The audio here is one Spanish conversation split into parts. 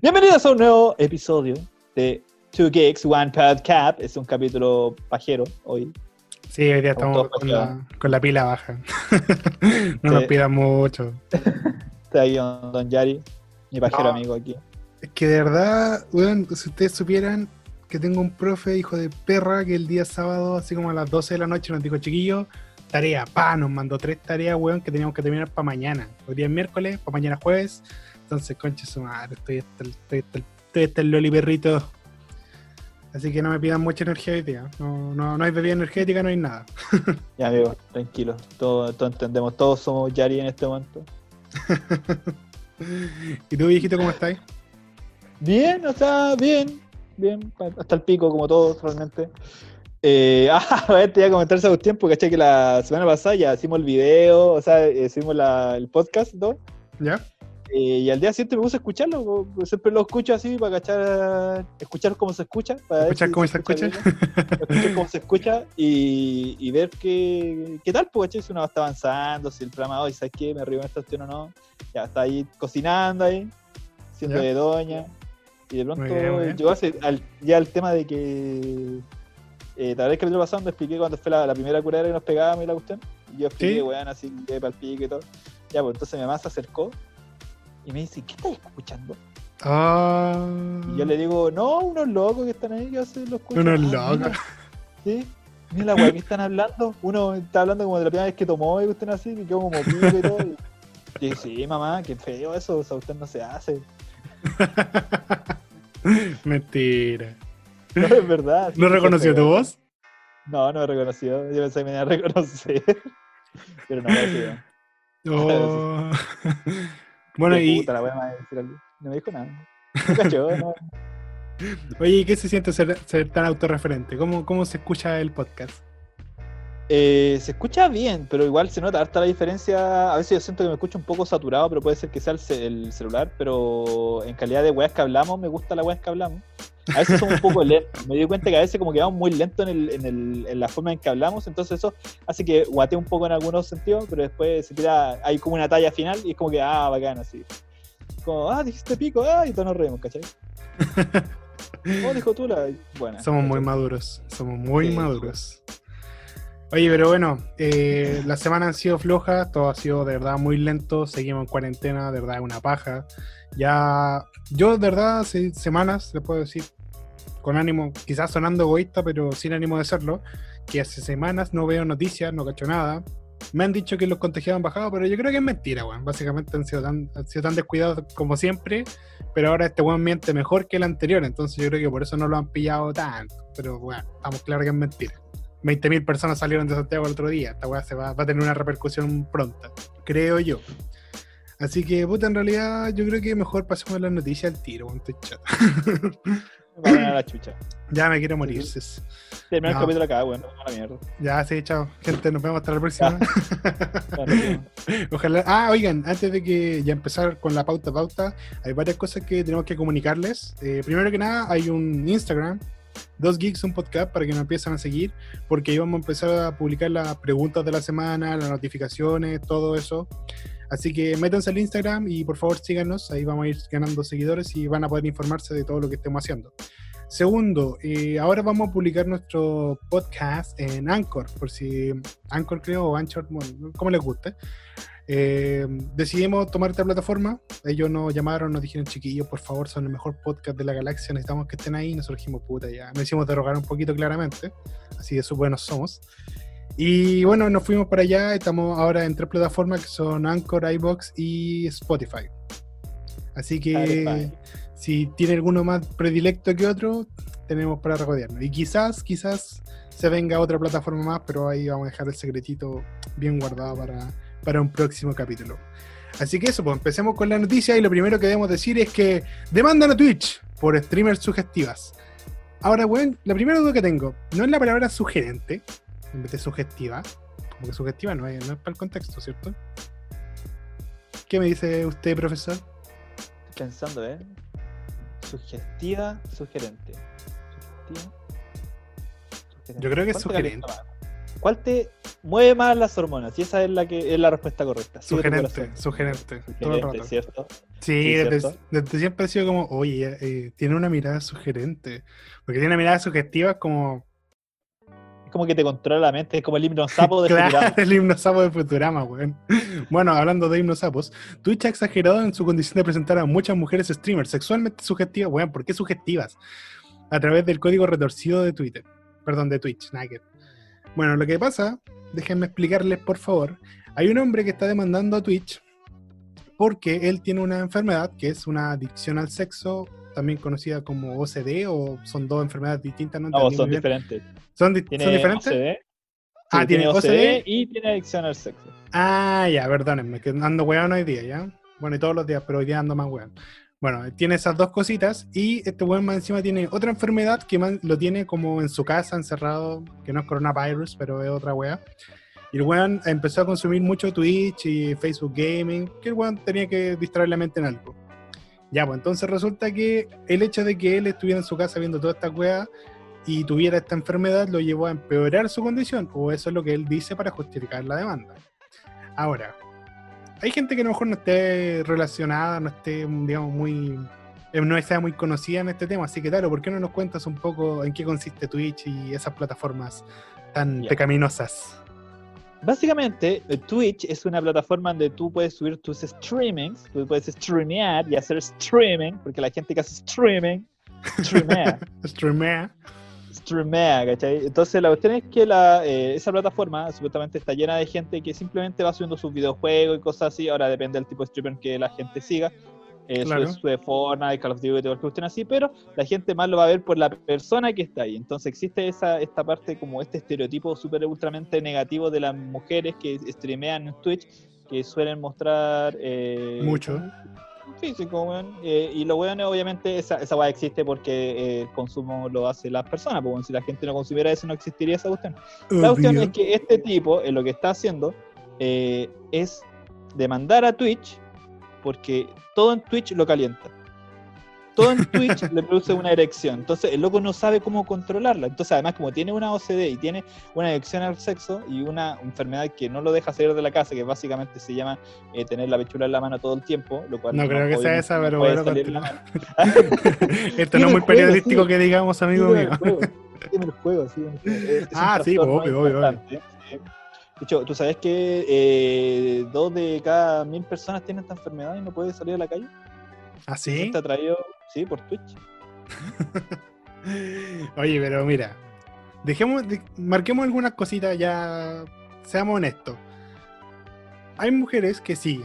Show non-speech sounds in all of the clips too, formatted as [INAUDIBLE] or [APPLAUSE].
Bienvenidos a un nuevo episodio de Two Geeks, One Podcast. Es un capítulo pajero hoy. Sí, hoy día estamos con la, con la pila baja. [LAUGHS] no nos pidan mucho. [LAUGHS] Está ahí don, don Yari, mi pajero No. amigo aquí. Es que de verdad, weón, si ustedes supieran que tengo un profe, hijo de perra, que el día sábado, así como a las 12 de la noche, nos dijo, chiquillo, tarea, pa, nos mandó tres tareas, weón, que teníamos que terminar para mañana. Hoy día es miércoles, para mañana jueves. Entonces, conche su madre, estoy hasta el, estoy hasta el, estoy hasta el loli perrito. Así que no me pidan mucha energía hoy día. No, no, no hay bebida energética, no hay nada. [LAUGHS] Ya, amigo, tranquilo. Todo, todo entendemos, todos somos Yari en este momento. [LAUGHS] ¿Y tú, viejito, cómo estás? Bien, o sea, bien, bien, hasta el pico, como todos realmente. Eh, [LAUGHS] ah, a ver, te iba a comentar hace tiempo, ¿cachai? Que la semana pasada ya hicimos el video, o sea, eh, hicimos la- el podcast, ¿no? ¿Ya? Eh, y al día siguiente me puse a escucharlo, siempre lo escucho así para cachar, escuchar cómo se escucha. Para ¿Escuchar si cómo se escucha? escuchar cómo se escucha y, y ver qué, qué tal, pues, si uno está avanzando, si el programa hoy, ¿sabes qué? Me río en esta cuestión o no. Ya está ahí cocinando ahí, siendo Ya. de doña. Y de pronto llegó al- ya el tema de que. Eh, tal vez que el año pasado me expliqué cuando fue la, la primera curera que nos pegábamos y la cuestión. Y yo expliqué, Sí. weón, así que para el pique y todo. Ya, pues entonces mi mamá se acercó y me dice, ¿qué estás escuchando? Ah. Y yo le digo, no, unos locos que están ahí, yo sí lo escucho. Unos "Ah, locos. mira". Sí, mira la weá que están hablando. Uno está hablando como de la primera vez que tomó y usted así, que quedó como pico y todo. Y sí, mamá, qué feo eso, o sea, usted no se hace. [LAUGHS] Mentira. No, es verdad. sí, ¿No reconoció tu voz? No, no me reconoció. Yo pensé que me iba a reconocer. [LAUGHS] Pero no me decidió. Oh. [LAUGHS] bueno, Qué y puta, la a decir algo. No me dijo nada. No cachó, [LAUGHS] no. oye, ¿y ¿qué se siente ser, ser tan autorreferente? ¿Cómo, ¿Cómo se escucha el podcast? Eh, se escucha bien, pero igual se nota harta la diferencia. A veces yo siento que me escucho un poco saturado, pero puede ser que sea el, ce- el celular. Pero en calidad de weas que hablamos, me gusta la weas que hablamos. A veces somos un poco lentos. Me di cuenta que a veces como que vamos muy lento en, el, en, el, en la forma en que hablamos. Entonces eso hace que guatee un poco en algunos sentidos, pero después se tira, hay como una talla final y es como que, ah, bacán, así. Como, ah, dijiste pico, ah, y todos nos reímos, ¿cachai? ¿Cómo [LAUGHS] dijo tú la? Buena. Somos muy maduros, somos muy Sí. maduros. Oye, pero bueno, eh, [LAUGHS] las semanas han sido flojas, todo ha sido de verdad muy lento, seguimos en cuarentena, de verdad es una paja. Ya, yo de verdad hace semanas, le puedo decir, con ánimo, quizás sonando egoísta, pero sin ánimo de serlo, que hace semanas no veo noticias, no cacho nada. Me han dicho que los contagiados han bajado, pero yo creo que es mentira, weón. Básicamente han sido, tan, han sido tan descuidados como siempre, pero ahora este weón miente mejor que el anterior, entonces yo creo que por eso no lo han pillado tanto. Pero bueno, estamos claros que es mentira. 20.000 personas salieron de Santiago el otro día. Esta weá se va, va a tener una repercusión pronta, creo yo. Así que, puta, en realidad yo creo que mejor pasemos las noticias al tiro, weón, estoy. [LAUGHS] Me van a la chucha. [CLEARS THROAT] ya me quiero morir, sis. Termina el No. capítulo acá, bueno, a la mierda. Ya, sí, chao. Gente, nos vemos hasta la próxima. Bueno, [LAUGHS] Ojalá. Ah, oigan, antes de que ya empezar con la pauta pauta, hay varias cosas que tenemos que comunicarles. Eh, primero que nada, hay un Instagram, dos geeks, un podcast para que nos empiecen a seguir, porque ahí vamos a empezar a publicar las preguntas de la semana, las notificaciones, todo eso. Así que métanse al Instagram y por favor síganos, ahí vamos a ir ganando seguidores y van a poder informarse de todo lo que estemos haciendo. Segundo, eh, ahora vamos a publicar nuestro podcast en Anchor, por si Anchor creo o Anchor, bueno, como les guste. Eh, decidimos tomar esta plataforma. Ellos nos llamaron, nos dijeron, chiquillos, por favor, son el mejor podcast de la galaxia, necesitamos que estén ahí. Nosotros dijimos, puta, ya. Nos hicimos derogar un poquito claramente, así de buenos somos. Y bueno, nos fuimos para allá. Estamos ahora en tres plataformas que son Anchor, iBox y Spotify. Así que Spotify. si tiene alguno más predilecto que otro, tenemos para regodearnos. Y quizás, quizás se venga otra plataforma más, pero ahí vamos a dejar el secretito bien guardado para, para un próximo capítulo. Así que eso, pues empecemos con la noticia y lo primero que debemos decir es que demandan a Twitch por streamers sugestivas. Ahora, weón, la primera duda que tengo, no es la palabra sugerente, en vez de sugestiva, como que sugestiva no es, no es para el contexto, ¿cierto? ¿Qué me dice usted, profesor? Pensando, ¿eh? Sugestiva, sugerente. Sugestiva. sugerente. Yo creo que es ¿Cuánto sugerente. ¿cuál te mueve más las hormonas? Y esa es la que es la respuesta correcta. Sigue Sugerente, sugerente. Todo el rato. ¿cierto? Sí, Sí, desde, ¿cierto? desde siempre ha sido como, oye, eh, tiene una mirada sugerente. Porque tiene una mirada sugestiva como, Es como que te controla la mente, es como el himno [LAUGHS] sapo de claro, Futurama. el himno sapo de Futurama, weón. Bueno, hablando de himnos sapos, Twitch ha exagerado en su condición de presentar a muchas mujeres streamers sexualmente sugestivas, weón, ¿por qué sugestivas? A través del código retorcido de Twitter. Perdón, de Twitch, nada que- Bueno, lo que pasa, déjenme explicarles, por favor. Hay un hombre que está demandando a Twitch porque él tiene una enfermedad que es una adicción al sexo, también conocida como OCD, o son dos enfermedades distintas, no No, entendí son diferentes. ¿Son, di- Tiene ¿Son diferentes? OCD. Ah, sí, tiene OCD, OCD. y tiene adicción al sexo. Ah, ya, perdónenme, que ando weón hoy día, ¿ya? Bueno, y todos los días, pero hoy día ando más weón. Bueno, tiene esas dos cositas y este weón más encima tiene otra enfermedad que man- lo tiene como en su casa, encerrado, que no es coronavirus, pero es otra wea. Y el weón empezó a consumir mucho Twitch y Facebook Gaming, que el weón tenía que distraer la mente en algo. Ya, pues entonces resulta que el hecho de que él estuviera en su casa viendo toda esta weá y tuviera esta enfermedad lo llevó a empeorar su condición, o eso es lo que él dice para justificar la demanda. Ahora, hay gente que a lo mejor no esté relacionada, no esté, digamos, muy. eh, no sea muy conocida en este tema, así que, claro, ¿por qué no nos cuentas un poco en qué consiste Twitch y esas plataformas tan pecaminosas? Básicamente, eh, Twitch es una plataforma donde tú puedes subir tus streamings, tú puedes streamear y hacer streaming, porque la gente que hace streaming, streamea, [LAUGHS] Streamea. streamea, ¿cachai? Entonces la cuestión es que la, eh, esa plataforma supuestamente está llena de gente que simplemente va subiendo sus videojuegos y cosas así, ahora depende del tipo de streamer que la gente siga. Eh, Claro. sube, sube Fortnite, Call of Duty, cualquier cuestión así, pero la gente más lo va a ver por la persona que está ahí. Entonces existe esa, esta parte como este estereotipo súper ultramente negativo de las mujeres que streamean en Twitch, que suelen mostrar... eh, Mucho. Físico, weón. Eh, y lo bueno obviamente, esa, esa weá existe porque eh, el consumo lo hace las personas, porque si la gente no consumiera eso, no existiría esa cuestión. La cuestión es que este tipo, lo que está haciendo, eh, es demandar a Twitch porque todo en Twitch lo calienta. Todo en [LAUGHS] Twitch le produce una erección. Entonces el loco no sabe cómo controlarla. Entonces además como tiene una OCD y tiene una adicción al sexo y una enfermedad que no lo deja salir de la casa, que básicamente se llama eh, tener la pechura en la mano todo el tiempo, lo cual No creo que sea esa, no pero bueno, salir en la continúa. mano. [LAUGHS] [LAUGHS] Esto no es muy periodístico sí. que digamos, amigo mío. juego, dime el juego, sí, juego. Es un Ah, sí, obvio, obvio, obvio. De hecho, ¿tú sabes que eh, dos de cada mil personas tienen esta enfermedad y no pueden salir a la calle? ¿Ah, sí? Está traído, sí, por Twitch. [LAUGHS] Oye, pero mira, dejemos, de- marquemos algunas cositas ya, seamos honestos. Hay mujeres que sí,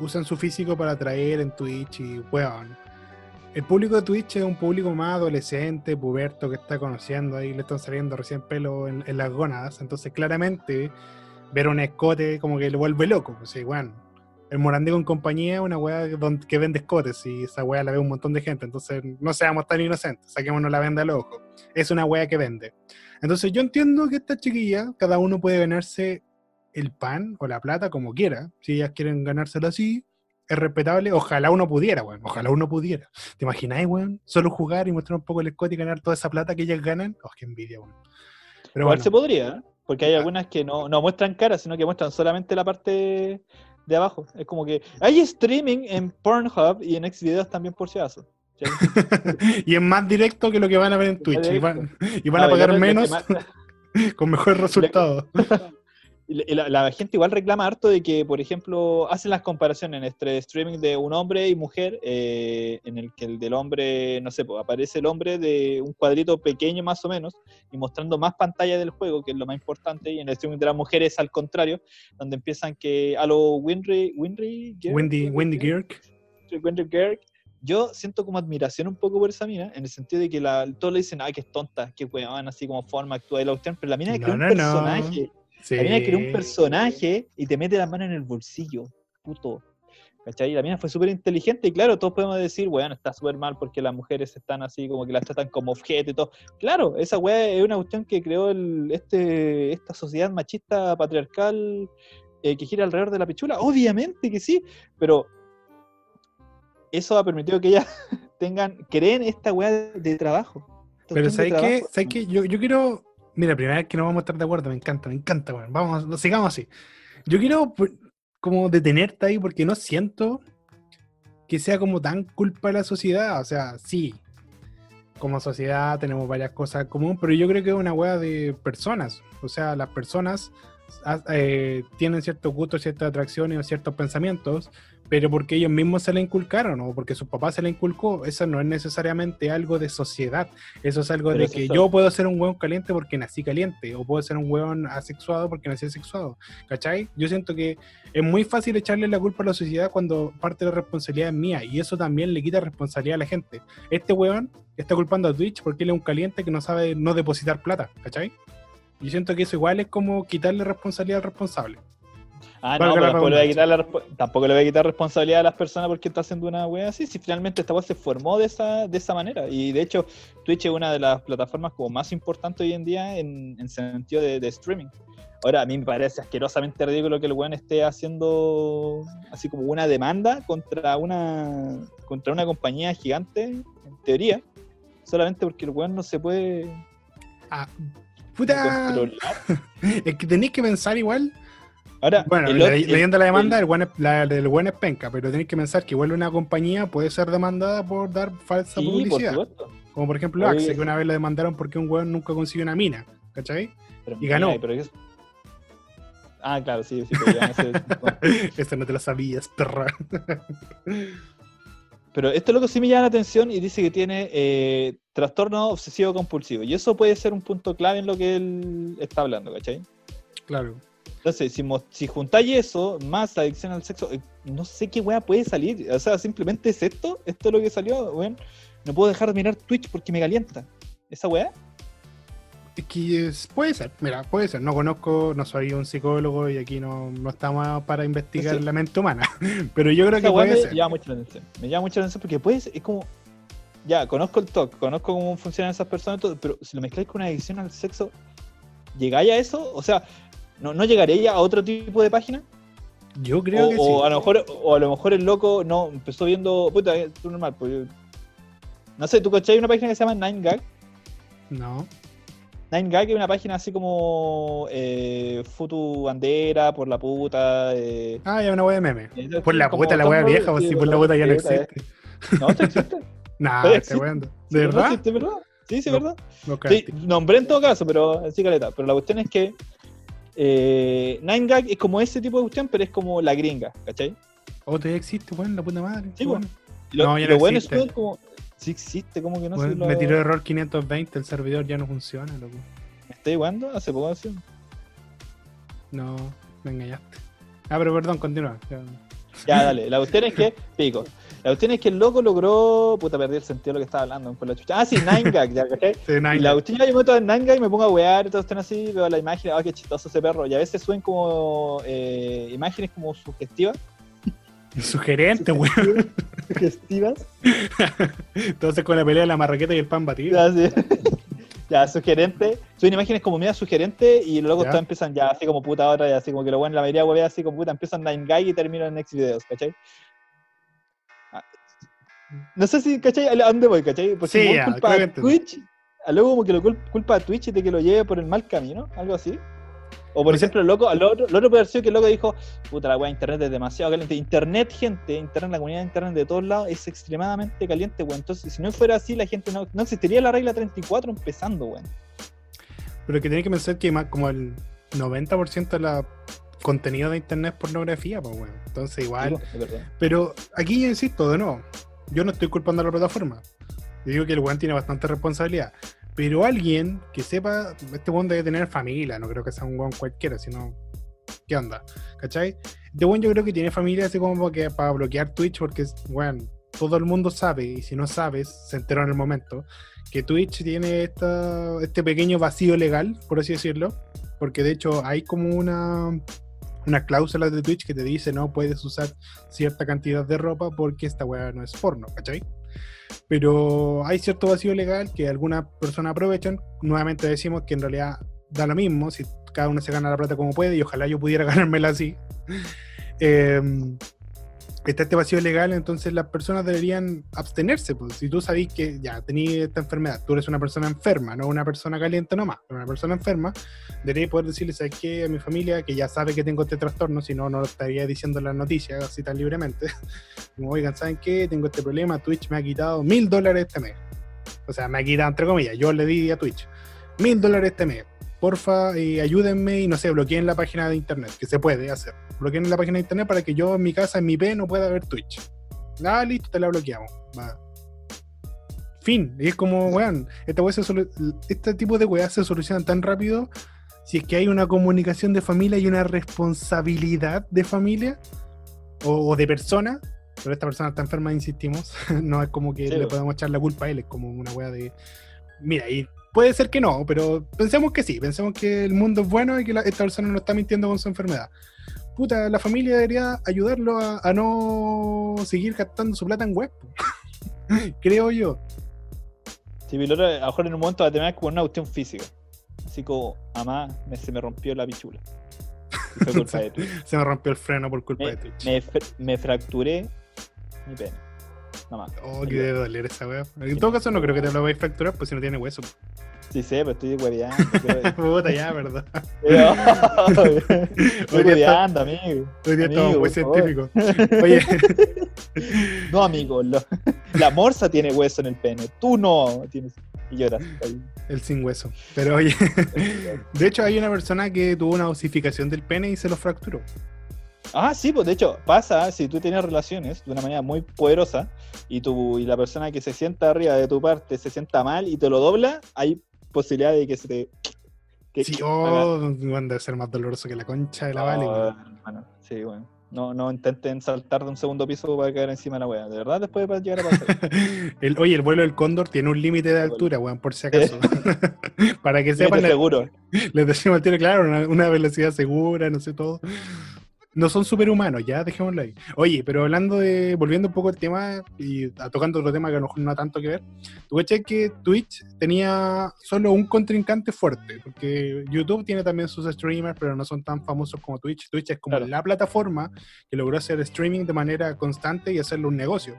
usan su físico para atraer en Twitch y weón. El público de Twitch es un público más adolescente, puberto, que está conociendo ahí, le están saliendo recién pelo en, en las gónadas. Entonces, claramente, ver un escote como que le vuelve loco. Pues sí, bueno, el Morandé con compañía es una weá que vende escotes y esa weá la ve un montón de gente. Entonces, no seamos tan inocentes, saquémonos la venda al ojo. Es una weá que vende. Entonces, yo entiendo que esta chiquilla, cada uno puede ganarse el pan o la plata como quiera. Si ellas quieren ganárselo así, es respetable. Ojalá uno pudiera, weón. Ojalá uno pudiera. ¿Te imagináis, weón? Solo jugar y mostrar un poco el escote y ganar toda esa plata que ellas ganan. Oh, qué envidia, weón. Pero Igual bueno, se podría, ¿eh? Porque hay Ah. algunas que no, no muestran cara, sino que muestran solamente la parte de abajo. Es como que hay streaming en Pornhub y en Xvideos también por si acaso. [LAUGHS] Y es más directo que lo que van a ver en Twitch. Y van, y van a No, pagar menos más- [LAUGHS] con mejores [LAUGHS] resultados. La- la, gente igual reclama harto de que, por ejemplo, hacen las comparaciones entre streaming de un hombre y mujer, eh, en el que el del hombre, no sé, pues, aparece el hombre de un cuadrito pequeño más o menos, y mostrando más pantalla del juego, que es lo más importante, y en el streaming de las mujeres al contrario, donde empiezan que a lo Winry, Winry, Gear, Wendy, Wendy Girk. Winry Gear, yo siento como admiración un poco por esa mina, en el sentido de que la, todos le dicen, ah, que es tonta, que weón, así como forma, actúa y la cuestión, pero la mina No, creó un no, no. personaje. Sí. La mina creó un personaje y te mete la mano en el bolsillo, puto. ¿Cachai? La mina fue súper inteligente y claro, todos podemos decir, bueno, está súper mal porque las mujeres están así como que las tratan como objeto y todo. Claro, esa weá es una cuestión que creó el, este, esta sociedad machista patriarcal eh, que gira alrededor de la pichula. Obviamente que sí, pero eso ha permitido que ellas [LAUGHS] tengan, creen esta weá de trabajo. Pero ¿sabes qué? ¿Sabes qué? Yo, yo quiero Mira, primera vez que no vamos a estar de acuerdo, me encanta, me encanta, weón. Vamos, sigamos así. Yo quiero pues, como detenerte ahí porque no siento que sea como tan culpa de la sociedad. O sea, sí, como sociedad tenemos varias cosas en común, pero yo creo que es una hueá de personas. O sea, las personas ah, eh, tienen ciertos gustos, ciertas atracciones o ciertos pensamientos, pero porque ellos mismos se le inculcaron o porque su papá se le inculcó, eso no es necesariamente algo de sociedad. Eso es algo Pero de que yo puedo ser un hueón caliente porque nací caliente, o puedo ser un hueón asexuado porque nací asexuado. ¿Cachai? Yo siento que es muy fácil echarle la culpa a la sociedad cuando parte de la responsabilidad es mía, y eso también le quita responsabilidad a la gente. Este hueón está culpando a Twitch porque él es un caliente que no sabe no depositar plata, ¿cachai? Yo siento que eso igual es como quitarle responsabilidad al responsable. Ah, no, pero la tampoco le, voy a quitar la respo- tampoco le voy a quitar responsabilidad a las personas porque está haciendo una wea así. Si finalmente esta wea se formó de esa, de esa manera. Y de hecho, Twitch es una de las plataformas como más importantes hoy en día en, en sentido de, de streaming. Ahora, a mí me parece asquerosamente ridículo que el weón esté haciendo así como una demanda contra una, contra una compañía gigante, en teoría, solamente porque el weón no se puede Ah, puta, controlar. [LAUGHS] es que tenéis que pensar igual. Ahora, Bueno, el le- otro- el- leyendo la demanda, el- el buen es- la del buen es penca, pero tenéis que pensar que igual una compañía puede ser demandada por dar falsa sí, publicidad. Como por ejemplo Oye, Axe, que una vez le demandaron porque un weón nunca consiguió una mina. ¿Cachai? Pero, Y ganó. ay, pero es- Ah, claro, sí, sí, pero, ya no sé. [LAUGHS] Esto no te lo sabías, perra. Pero este loco sí me llama la atención y dice que tiene eh, trastorno obsesivo compulsivo. Y eso puede ser un punto clave en lo que él está hablando, ¿cachai? claro. Entonces, si, si juntáis eso más adicción al sexo, eh, no sé qué weá puede salir. O sea, simplemente es esto, esto es lo que salió, weón. No puedo dejar de mirar Twitch porque me calienta. ¿Esa weá? Que es- puede ser, mira, puede ser. No conozco, no soy un psicólogo y aquí no, no estamos para investigar Sí. la mente humana. [LAUGHS] Pero yo creo que Esa puede me ser. llama mucho la atención. Me llama mucho la atención porque puede ser, es como. Ya, conozco el TOC, conozco cómo funcionan esas personas, y todo, pero si lo mezcláis con una adicción al sexo, ¿llegáis a eso? O sea, ¿no, no llegaría a otro tipo de página? Yo creo o, que o sí. a lo mejor, o a lo mejor el loco no empezó viendo. Puta, es normal, pues. No sé, ¿tú cachai una página que se llama 9gag? No. 9gag es una página así como. Eh, Futu bandera, por la puta. Eh, Ah, ya una wea de meme. eh, Por la puta, la wea vieja, o si por la puta ya no eh. existe. [LAUGHS] No, esto existe. Nah, te weando. ¿De verdad? sí. Sí, sí, No. verdad. No, Sí, cállate. nombré en todo caso, pero sí, caleta. Pero la cuestión es que eh, 9gag es como ese tipo de cuestión, pero es como la gringa, ¿cachai? Oh, todavía existe, weón, la puta madre. Sí, bueno. bueno. Lo, No, ya y lo no bueno es existe. que como. Sí existe, como que no Weón, sé. Lo, Me tiró error 520, el servidor ya no funciona, loco. ¿Me estoy jugando? Hace poco así. No, me engañaste. Ah, pero perdón, continúa. Ya, dale. La cuestión es que. Pico. La cuestión es que el loco logró. Puta, perdí el sentido de lo que estaba hablando. Por la chucha. Ah, sí, [LAUGHS] 9gag, ya, ¿cachai? Sí, Y la cuestión, yo me meto en 9gag y me pongo a wear y todo están así, veo la imagen, ah, qué chistoso ese perro. Y a veces suben como eh, imágenes como sugestivas. [LAUGHS] Sugerente, weón. Sugestivas. [LAUGHS] Entonces con la pelea de la marraqueta y el pan batido. Ya, sí. Ya, sugerente. Suben imágenes como media sugerente y luego todos empiezan ya así como puta otra, y así como que lo bueno, la mayoría huevea así como puta, empiezan 9gag y terminan en next videos, ¿cachai? No sé si, ¿cachai? ¿A dónde voy, cachai? Pues Sí, si ya, culpa a. Twitch, a luego como que lo cul- culpa a Twitch de que lo lleve por el mal camino, algo así. O por No sé. ejemplo, el loco, al otro, el otro puede haber sido que el loco dijo, puta la weá, internet es demasiado caliente. Internet, gente, internet, la comunidad de internet de todos lados es extremadamente caliente, weón. Entonces, si no fuera así, la gente no, no existiría la regla 34 empezando, weón. Pero que tiene que pensar que más como el 90% de la contenido de internet es pornografía, pues weón. Entonces igual. Sí. Pero aquí yo insisto, de nuevo, yo no estoy culpando a la plataforma. Yo digo que el weón tiene bastante responsabilidad. Pero alguien que sepa, este weón debe tener familia, no creo que sea un weón cualquiera, sino. ¿Qué onda? ¿Cachai? Este weón yo creo que tiene familia así como que para bloquear Twitch, porque, weón, todo el mundo sabe, y si no sabes, se enteró en el momento, que Twitch tiene esta, este pequeño vacío legal, por así decirlo, porque de hecho hay como una, una cláusula de Twitch que te dice no puedes usar cierta cantidad de ropa porque esta weá no es porno, ¿cachai? Pero hay cierto vacío legal que algunas personas aprovechan. Nuevamente decimos que en realidad da lo mismo, si cada uno se gana la plata como puede y ojalá yo pudiera [LAUGHS] ganármela así. Eh, está este vacío legal, entonces las personas deberían abstenerse. Pues. Si tú sabes que ya tenías esta enfermedad, tú eres una persona enferma, no una persona caliente nomás, una persona enferma, deberías poder decirle, ¿sabes qué? A mi familia, que ya sabe que tengo este trastorno, si no, no lo estaría diciendo en las noticias así tan libremente. [LAUGHS] Como, oigan, ¿saben qué? Tengo este problema, Twitch me ha quitado mil dólares este mes. O sea, me ha quitado, entre comillas, yo le di a Twitch mil dólares este mes porfa, eh, ayúdenme y no sé, bloqueen la página de internet, que se puede hacer. Bloqueen la página de internet para que yo en mi casa, en mi P, no pueda ver Twitch. Ah, listo, te la bloqueamos. Va. Fin. Y es como, weón, esta este tipo de weas se solucionan tan rápido si es que hay una comunicación de familia y una responsabilidad de familia o, de persona. Pero esta persona está enferma, insistimos. [LAUGHS] no es como que le podemos echar la culpa a él, es como una wea de. Mira, y Puede ser que no, pero pensemos que sí, pensemos que el mundo es bueno y que esta persona no está mintiendo con su enfermedad. Puta, la familia debería ayudarlo a, no seguir gastando su plata en web. [LAUGHS] Creo yo. Sí, pero a lo mejor en un momento va a tener como una cuestión física. Así como, mamá, se me rompió la pichula. [LAUGHS] se me rompió el freno por culpa de Twitch. Me, me fracturé mi pene. Oh, que debe doler esa weá. En todo caso, no creo que te lo vayas a fracturar, pues si no tiene hueso. Sí sé, pero estoy hueveando. [LAUGHS] Puta, ya, verdad. estoy hueveando, amigo. Hoy día estamos muy científicos. [LAUGHS] Oye. No, amigo, la morsa tiene hueso en el pene. Tú no tienes. Y lloras. El sin hueso. Pero oye, [LAUGHS] de hecho hay una persona que tuvo una osificación del pene y se lo fracturó. Ah, sí, pues de hecho pasa si tú tienes relaciones de una manera muy poderosa y, tú, y la persona que se sienta arriba de tu parte se sienta mal y te lo dobla, hay posibilidad de que se te... Que sí, oh, debe ser más doloroso que la concha de la vale. Bueno, sí, bueno. No, no intenten saltar de un segundo piso para caer encima de la wea. De verdad, después de llegar a pasar. [LAUGHS] el, oye, el vuelo del cóndor tiene un límite de altura, weón, por si acaso. [LAUGHS] para que sepan. seguro. Les decimos al tiro, claro, una, una, velocidad segura, no sé todo no son superhumanos, ya dejémoslo ahí. Oye, pero hablando de, volviendo un poco al tema y tocando otro tema que a lo mejor no ha tanto que ver, tú caché que Twitch tenía solo un contrincante fuerte, porque YouTube tiene también sus streamers, pero no son tan famosos como Twitch. Twitch es como la plataforma que logró hacer streaming de manera constante y hacerlo un negocio.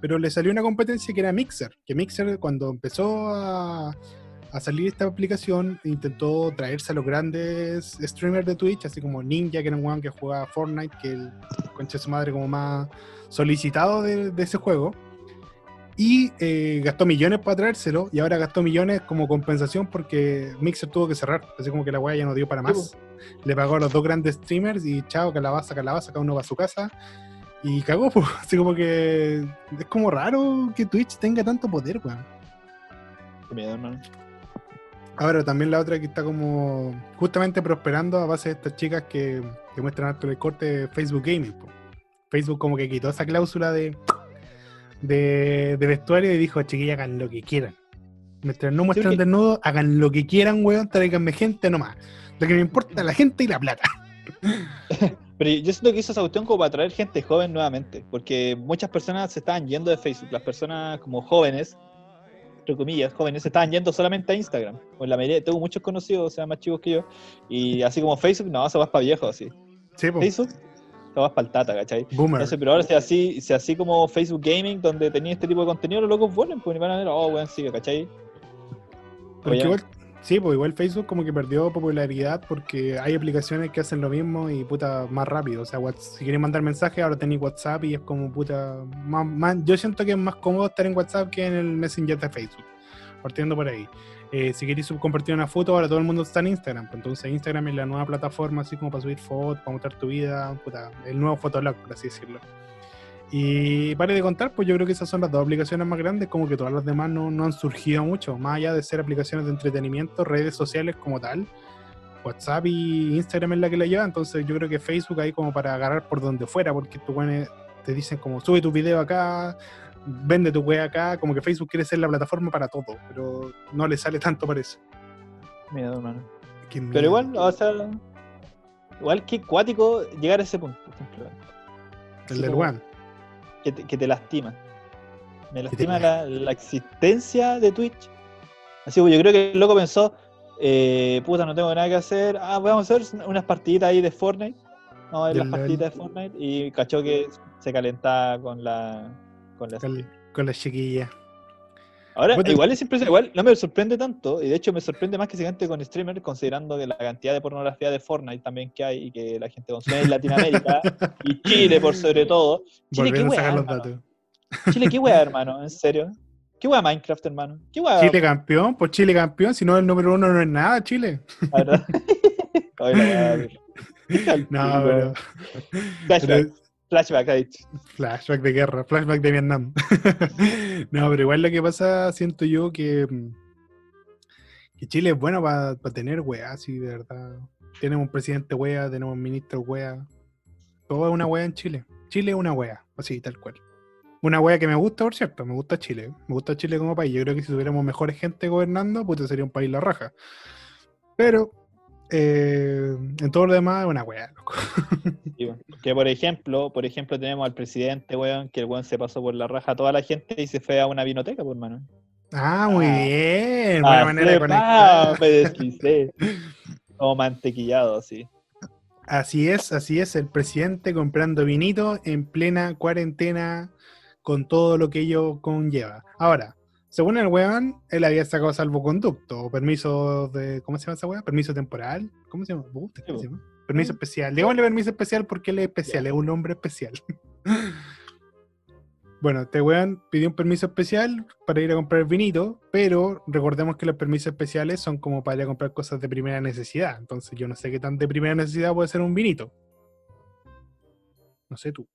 Pero le salió una competencia que era Mixer, que Mixer cuando empezó a a salir esta aplicación intentó traerse a los grandes streamers de Twitch, así como Ninja, que era un weón que juega Fortnite, que el concha de su madre como más solicitado de, ese juego. Y eh, gastó millones para traérselo y ahora gastó millones como compensación porque Mixer tuvo que cerrar. Así como que la weá ya no dio para más. Le pagó a los dos grandes streamers y chao, calabaza, calabaza, cada uno va a su casa. Y cagó, pues. [LAUGHS] Así como que es como raro que Twitch tenga tanto poder, weón. Qué miedo, hermano. Ahora también la otra que está como justamente prosperando a base de estas chicas que, muestran harto el corte de Facebook Gaming. Facebook como que quitó esa cláusula de, de, vestuario y dijo, chiquillas, hagan lo que quieran. Mientras no muestran desnudo, hagan lo que quieran, weón, tráiganme gente nomás. Lo que me importa es la gente y la plata. [LAUGHS] Pero yo siento que hizo esa cuestión como para atraer gente joven nuevamente, porque muchas personas se estaban yendo de Facebook, las personas como jóvenes entre comillas, jóvenes, estaban yendo solamente a Instagram. O la mayoría, tengo muchos conocidos, o sea, más chicos que yo. Y así como Facebook, no, se vas para viejo, así. Sí, Facebook, se vas para el tata, ¿cachai? Boomer. pero ahora si así, si así como Facebook Gaming, donde tenía este tipo de contenido, los locos vuelven, pues van a ver, oh, weón, sigue, ¿cachai? Sí, pues igual Facebook como que perdió popularidad porque hay aplicaciones que hacen lo mismo y puta más rápido. O sea, si quieren mandar mensajes, ahora tenéis WhatsApp y es como puta más, Yo siento que es más cómodo estar en WhatsApp que en el Messenger de Facebook. Partiendo por ahí. Eh, si queréis compartir una foto, ahora todo el mundo está en Instagram. Pues entonces Instagram es la nueva plataforma así como para subir fotos, para mostrar tu vida, puta, el nuevo Fotolog, por así decirlo. Y pare de contar, pues yo creo que esas son las dos aplicaciones más grandes, como que todas las demás no, no han surgido mucho, más allá de ser aplicaciones de entretenimiento, redes sociales como tal. WhatsApp y Instagram es la que la lleva, entonces yo creo que Facebook ahí como para agarrar por donde fuera, porque tú te dicen como sube tu video acá, vende tu web acá, como que Facebook quiere ser la plataforma para todo, pero no le sale tanto para eso. Miedo, hermano. Pero igual, o sea, igual que cuático llegar a ese punto. El del One que te, lastima. Me lastima la, existencia de Twitch. Así que yo creo que el loco pensó, eh, puta, no tengo nada que hacer. Ah, vamos a hacer unas partiditas ahí de Fortnite. No, en Del las partiditas de Fortnite y cachó que se calentaba con la. Con la Con, con la chiquilla. Ahora, igual es siempre igual, no me sorprende tanto, y de hecho me sorprende más que se cante con streamer, considerando que la cantidad de pornografía de Fortnite también que hay y que la gente consume en Latinoamérica [LAUGHS] y Chile por sobre todo. Chile, qué Volviendo a weá, sacar los hermano. Chile, qué weá, [LAUGHS] hermano, en serio. ¿Qué weá Minecraft, hermano? ¿Qué weá? Chile campeón, pues Chile campeón, si no el número uno no es nada, Chile. la verdad? [LAUGHS] No, pero, pero- flashback, ha flashback de guerra, flashback de Vietnam. [LAUGHS] no, pero igual lo que pasa, siento yo que, mm, que Chile es bueno para tener weá, así de verdad. Tenemos un presidente wea, tenemos un ministro wea. Todo es una wea en Chile. Chile es una wea, así, tal cual. Una wea que me gusta, por cierto, me gusta Chile. Me gusta Chile como país. Yo creo que si tuviéramos mejores gente gobernando, pues sería un país la raja. Pero eh, en todo lo demás es una wea, loco. Sí. Que por ejemplo, por ejemplo, tenemos al presidente, weón, que el weón se pasó por la raja a toda la gente y se fue a una vinoteca, pues, hermano. Ah, muy Ah. bien. Buena Ah, manera de conectar. me deslicé. Como mantequillado, así. Así es, así es. El presidente comprando vinito en plena cuarentena con todo lo que ello conlleva. Ahora, según el weón, él había sacado salvoconducto o permiso de. ¿Cómo se llama esa weá? Permiso temporal. ¿Cómo se llama? ¿cómo se llama? Permiso especial. Digámosle permiso especial porque él es especial, es un hombre especial. Bueno, este weón pidió un permiso especial para ir a comprar vinito, pero recordemos que los permisos especiales son como para ir a comprar cosas de primera necesidad. Entonces yo no sé qué tan de primera necesidad puede ser un vinito. No sé tú.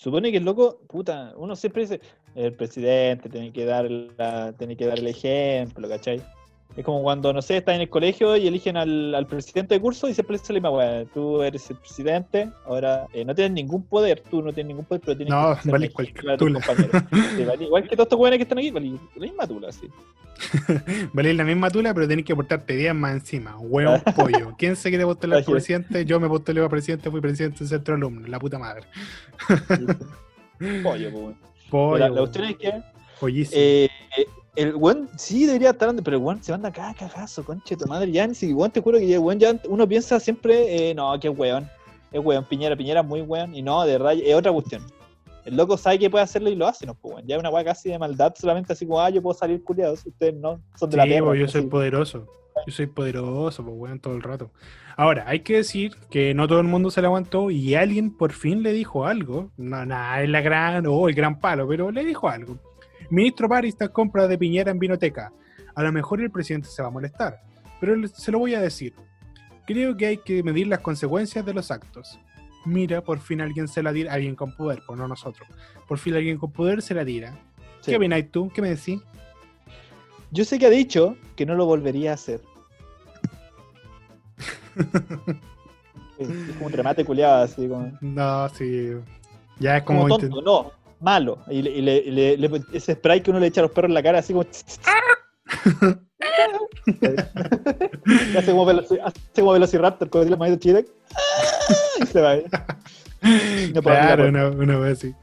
Supone que el loco, puta, uno siempre dice, el presidente tiene que dar la, tiene que dar el ejemplo, ¿cachai? Es como cuando, no sé, estás en el colegio y eligen al, al presidente de curso y siempre es la misma weá. Tú eres el presidente, ahora eh, no tienes ningún poder, tú no tienes ningún poder, pero tienes No, que vale cualquier tula. [LAUGHS] Sí, vale, igual que todos estos weones que están aquí, vale, la misma tula, sí. [LAUGHS] Vale la misma tula, pero tenés que portarte bien más encima. Hueón [LAUGHS] pollo. ¿Quién se quiere postular Gracias. presidente? Yo me postulé para presidente, fui presidente del centro de alumnos. La puta madre. Pollo, po, weón. Pollo. la, la cuestión es que. Eh, eh, el weón sí debería estar dando, pero el weón se manda cada cagazo, conche tu madre. Ya, ni si weón, te juro que el weón ya uno piensa siempre, eh, no, qué weón. Es weón, Piñera, Piñera muy weón. Y no, de verdad, es otra cuestión. El loco sabe que puede hacerlo y lo hace, no, pues weón. Ya es una weá casi de maldad, solamente así como, ah, yo puedo salir culiado, si ustedes no, son de la Sí, perra. pues, yo soy así. poderoso. Yo soy poderoso, pues, weón, todo el rato. Ahora, hay que decir que no todo el mundo se le aguantó y alguien por fin le dijo algo. No, nada, es la gran, o el gran palo, pero le dijo algo. Ministro Parista compra de Piñera en Vinoteca. A lo mejor el presidente se va a molestar, pero se lo voy a decir. Creo que hay que medir las consecuencias de los actos. Mira, por fin alguien se la tira, alguien con poder, pues no nosotros. Por fin alguien con poder se la tira. Sí. ¿Qué opináis tú? ¿Qué me decís? Yo sé que ha dicho que no lo volvería a hacer. [LAUGHS] es es como un remate culiado, así como. No, sí. Ya es como. Como intent- tonto, no, malo. Y, le, y le- le- ese spray que uno le echa a los perros en la cara, así como. [LAUGHS] Hace, como hace como Velociraptor cuando tiene la manita chile. [LAUGHS] Y se va. No puedo claro, una, una vez así.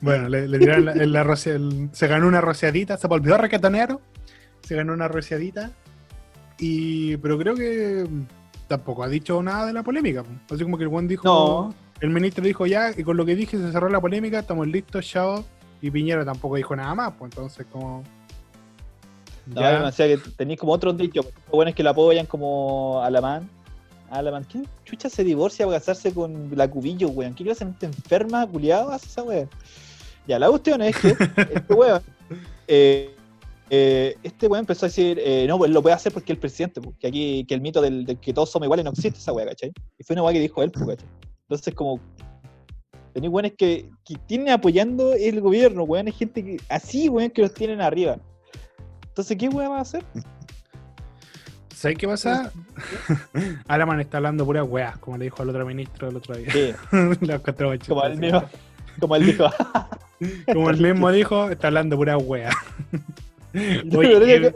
Bueno, le, le tiraron la, la roce- el- se ganó una rociadita, se volvió raquetonero, se ganó una rociadita, y pero creo que tampoco ha dicho nada de la polémica. po. Así como que el buen dijo, No, el ministro dijo ya, y con lo que dije se cerró la polémica, estamos listos, chao, y Piñera tampoco dijo nada más, pues entonces como... no, ya- me decía que tenéis como otros dichos. Lo bueno es que lo apoyan como Alamán. Alamán, ¿quién chucha se divorcia para casarse con la cubillo, weón? ¿Qué clase gente enferma, culiado, hace esa weón? Ya, la cuestión es que [LAUGHS] este weón, eh, eh, este weón empezó a decir, eh, no, pues lo puede hacer porque es el presidente, pues, que aquí, que el mito del, del que todos somos iguales no existe esa weá, ¿cachai? Y fue una weá que dijo él, pues, ¿cachai? Entonces, como, tenéis weones que, que tienen apoyando el gobierno, weón, hay gente que, así, weón, que los tienen arriba. Entonces, ¿qué weá va a hacer? ¿Sabes qué pasa? Alaman [LAUGHS] está hablando puras weas, como le dijo al otro ministro el otro día. Sí, [LAUGHS] encontré muy como él chistosa. Como él dijo. [LAUGHS] Como el mismo dijo, está hablando pura wea. [LAUGHS] Oye,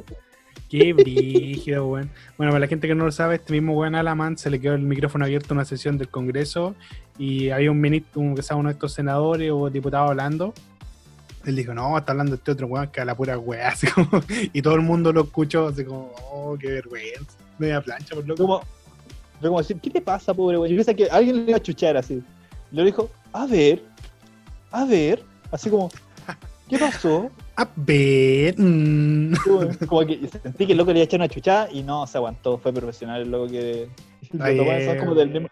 qué, brígido, weón. Bueno, para la gente que no lo sabe, este mismo weón Alaman se le quedó el micrófono abierto en una sesión del Congreso y había un ministro, un, uno de estos senadores o diputados hablando. Él dijo, no, está hablando este otro weón que a la pura [LAUGHS] así como, y todo el mundo lo escuchó, así como, oh, qué vergüenza. Media plancha, por loco. como como decir, ¿qué te pasa, pobre weón? Yo pensé que alguien le iba a chuchar así. Y le dijo, a ver, a ver, así como, ¿qué pasó? [LAUGHS] A ver. mm. Como que sentí que el loco le iba a echar una chuchada y no se aguantó, fue profesional el loco que. [LAUGHS] Ay, son eh. como del mismo.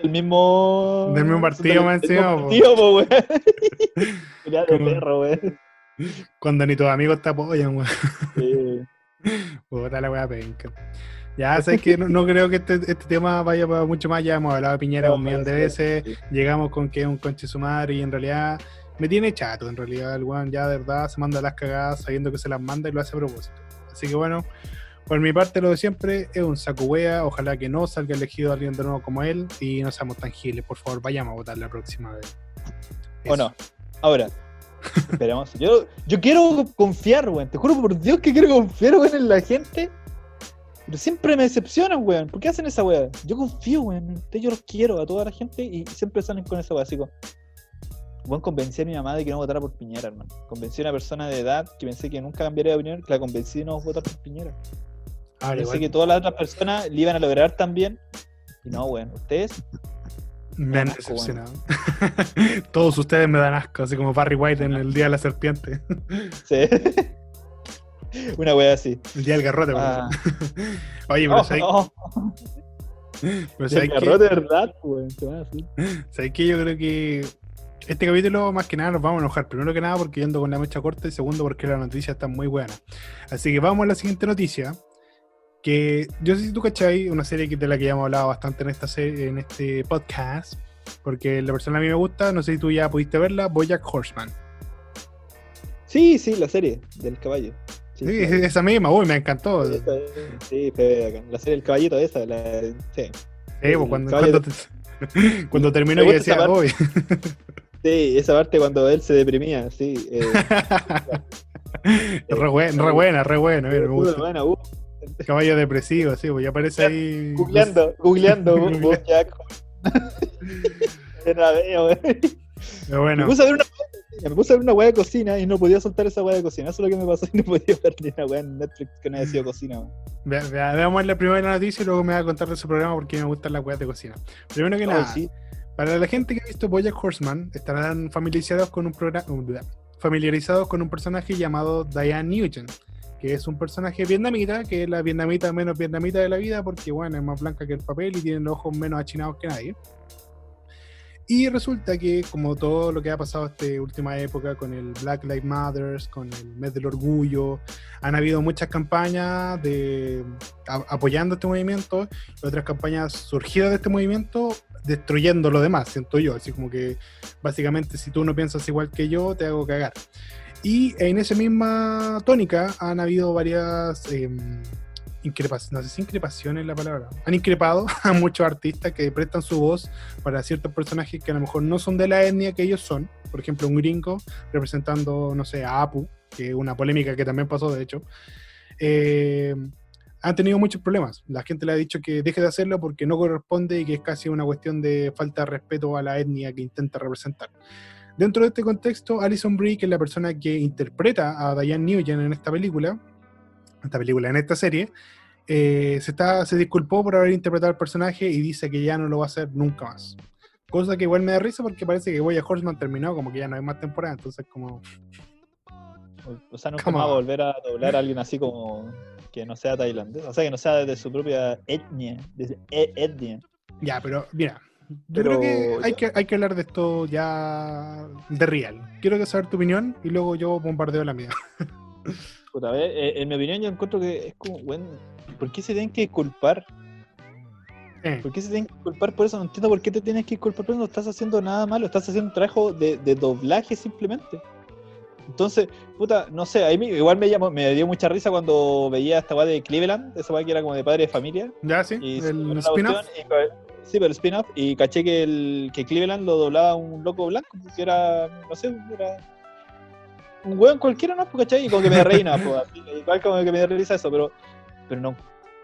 Del mismo. Del mismo partido, más encima, partido. Pelea de perro, weón. Cuando ni tus amigos te apoyan, weón. Sí. [LAUGHS] Puta la weá penca. Ya, sabes que no, no creo que este, este tema vaya para mucho más. Ya hemos hablado de Piñera No, un millón de veces. sí. Llegamos con que es un conche su madre y en realidad me tiene chato. En realidad, el weón ya de verdad se manda las cagadas sabiendo que se las manda y lo hace a propósito. Así que bueno, por mi parte, lo de siempre es un saco wea. Ojalá que no salga elegido alguien de nuevo como él y no seamos tan giles. Por favor, vayamos a votar la próxima vez. ¿O no? Ahora, [LAUGHS] esperamos. Yo, yo quiero confiar, weón. Te juro por Dios que quiero confiar, weón, en la gente. Pero siempre me decepcionan, weón. ¿Por qué hacen esa weá? Yo confío, weón. Yo los quiero a toda la gente y siempre salen con esa weá. Así como, weón, convencí a mi mamá de que no votara por Piñera, hermano. Convencí a una persona de edad que pensé que nunca cambiaría de opinión, que la convencí de no votar por Piñera. Ahora, Pensé igual, que todas las otras personas le iban a lograr también. Y no, weón. Ustedes, me han asco, decepcionado. [LAUGHS] Todos ustedes me dan asco, así como Barry White en el Día de la Serpiente. sí. [LAUGHS] [LAUGHS] una weá así. El Día del Garrote, Ah. [LAUGHS] Oye, pero Oh, ¿sabes, oh. [LAUGHS] pero El garrote, ¿verdad? weón? ¿Sabes qué? Yo creo que este capítulo, más que nada, nos vamos a enojar. Primero que nada, porque yo ando con la mecha corta. Y segundo, porque la noticia está muy buena. Así que vamos a la siguiente noticia. Que yo sé si tú cachai, una serie que- de la que ya hemos hablado bastante en, esta serie, en este podcast. Porque la persona a mí me gusta, no sé si tú ya pudiste verla, Bojack Horseman. Sí, sí, la serie del caballo. Sí, Sí, sí, esa misma, uy, me encantó. sí, Sí. La serie del caballito esa, la, sí. pues, cuando, cuando, te- [LAUGHS] cuando terminó decía, uy. [LAUGHS] Sí, esa parte cuando él se deprimía, sí. Eh, [LAUGHS] re, buena, re buena, re buena, mira, me puta, gusta. bueno, uh, Caballo depresivo, sí, pues ya aparece ahí. googleando, googleando, vos. Pero bueno, Me puse a ver una me puse a ver una weá de cocina y no podía soltar esa weá de cocina. Eso es lo que me pasó y no podía ver ni una weá en Netflix que no haya sido cocina. veamos la primera noticia y luego me va a contar de su programa porque me gustan las weas de cocina. Primero que Ay, nada, sí. para la gente que ha visto Bojack Horseman, estarán familiarizados con un programa familiarizados con un personaje llamado Diane Nugent, que es un personaje vietnamita, que es la vietnamita menos vietnamita de la vida, porque bueno, es más blanca que el papel y tiene los ojos menos achinados que nadie. Y resulta que, como todo lo que ha pasado esta última época con el Black Lives Matter, con el mes del orgullo, han habido muchas campañas de a- apoyando este movimiento, y otras campañas surgidas de este movimiento destruyendo lo demás, siento yo. Así como que básicamente si tú no piensas igual que yo, te hago cagar. Y en esa misma tónica han habido varias eh, increpaciones, no sé si increpaciones es la palabra, han increpado [LAUGHS] a muchos artistas que prestan su voz para ciertos personajes que a lo mejor no son de la etnia que ellos son. Por ejemplo, un gringo representando, no sé, a Apu, que es una polémica que también pasó, de hecho. Eh, han tenido muchos problemas. La gente le ha dicho que deje de hacerlo porque no corresponde y que es casi una cuestión de falta de respeto a la etnia que intenta representar. Dentro de este contexto, Alison Brie, que es la persona que interpreta a Diane Nugent en esta película, esta película, en esta serie, eh, se, está, se disculpó por haber interpretado al personaje y dice que ya no lo va a hacer nunca más. Cosa que igual me da risa porque parece que Boya Horseman terminó, como que ya no hay más temporada, entonces como... O sea, nunca más va a on. volver a doblar a alguien así como que no sea tailandés. O sea, que no sea de su propia etnia. De su e- etnia. Ya, pero mira, yo Pero- creo que hay, que hay que hablar de esto ya de real. Quiero saber tu opinión y luego yo bombardeo la mía. [LAUGHS] Puta, eh, en mi opinión, yo encuentro que es como, bueno, ¿por qué se tienen que culpar? Eh, ¿Por qué se tienen que culpar por eso? No entiendo por qué te tienes que culpar por eso. No estás haciendo nada malo. Estás haciendo un trabajo de, de doblaje simplemente. Entonces, puta, no sé, a mí igual me, llamó, me dio mucha risa cuando veía esta weá de Cleveland, esa weá que era como de padre de familia. ya, sí, Y el spin-off. Sí, pero el spin-off. Y caché que, el, que Cleveland lo doblaba un loco blanco, que era, no sé, era un weón cualquiera, ¿no? Pues, ¿Cachai? Y como que me reina, pues, igual como que me risa eso, pero, pero no,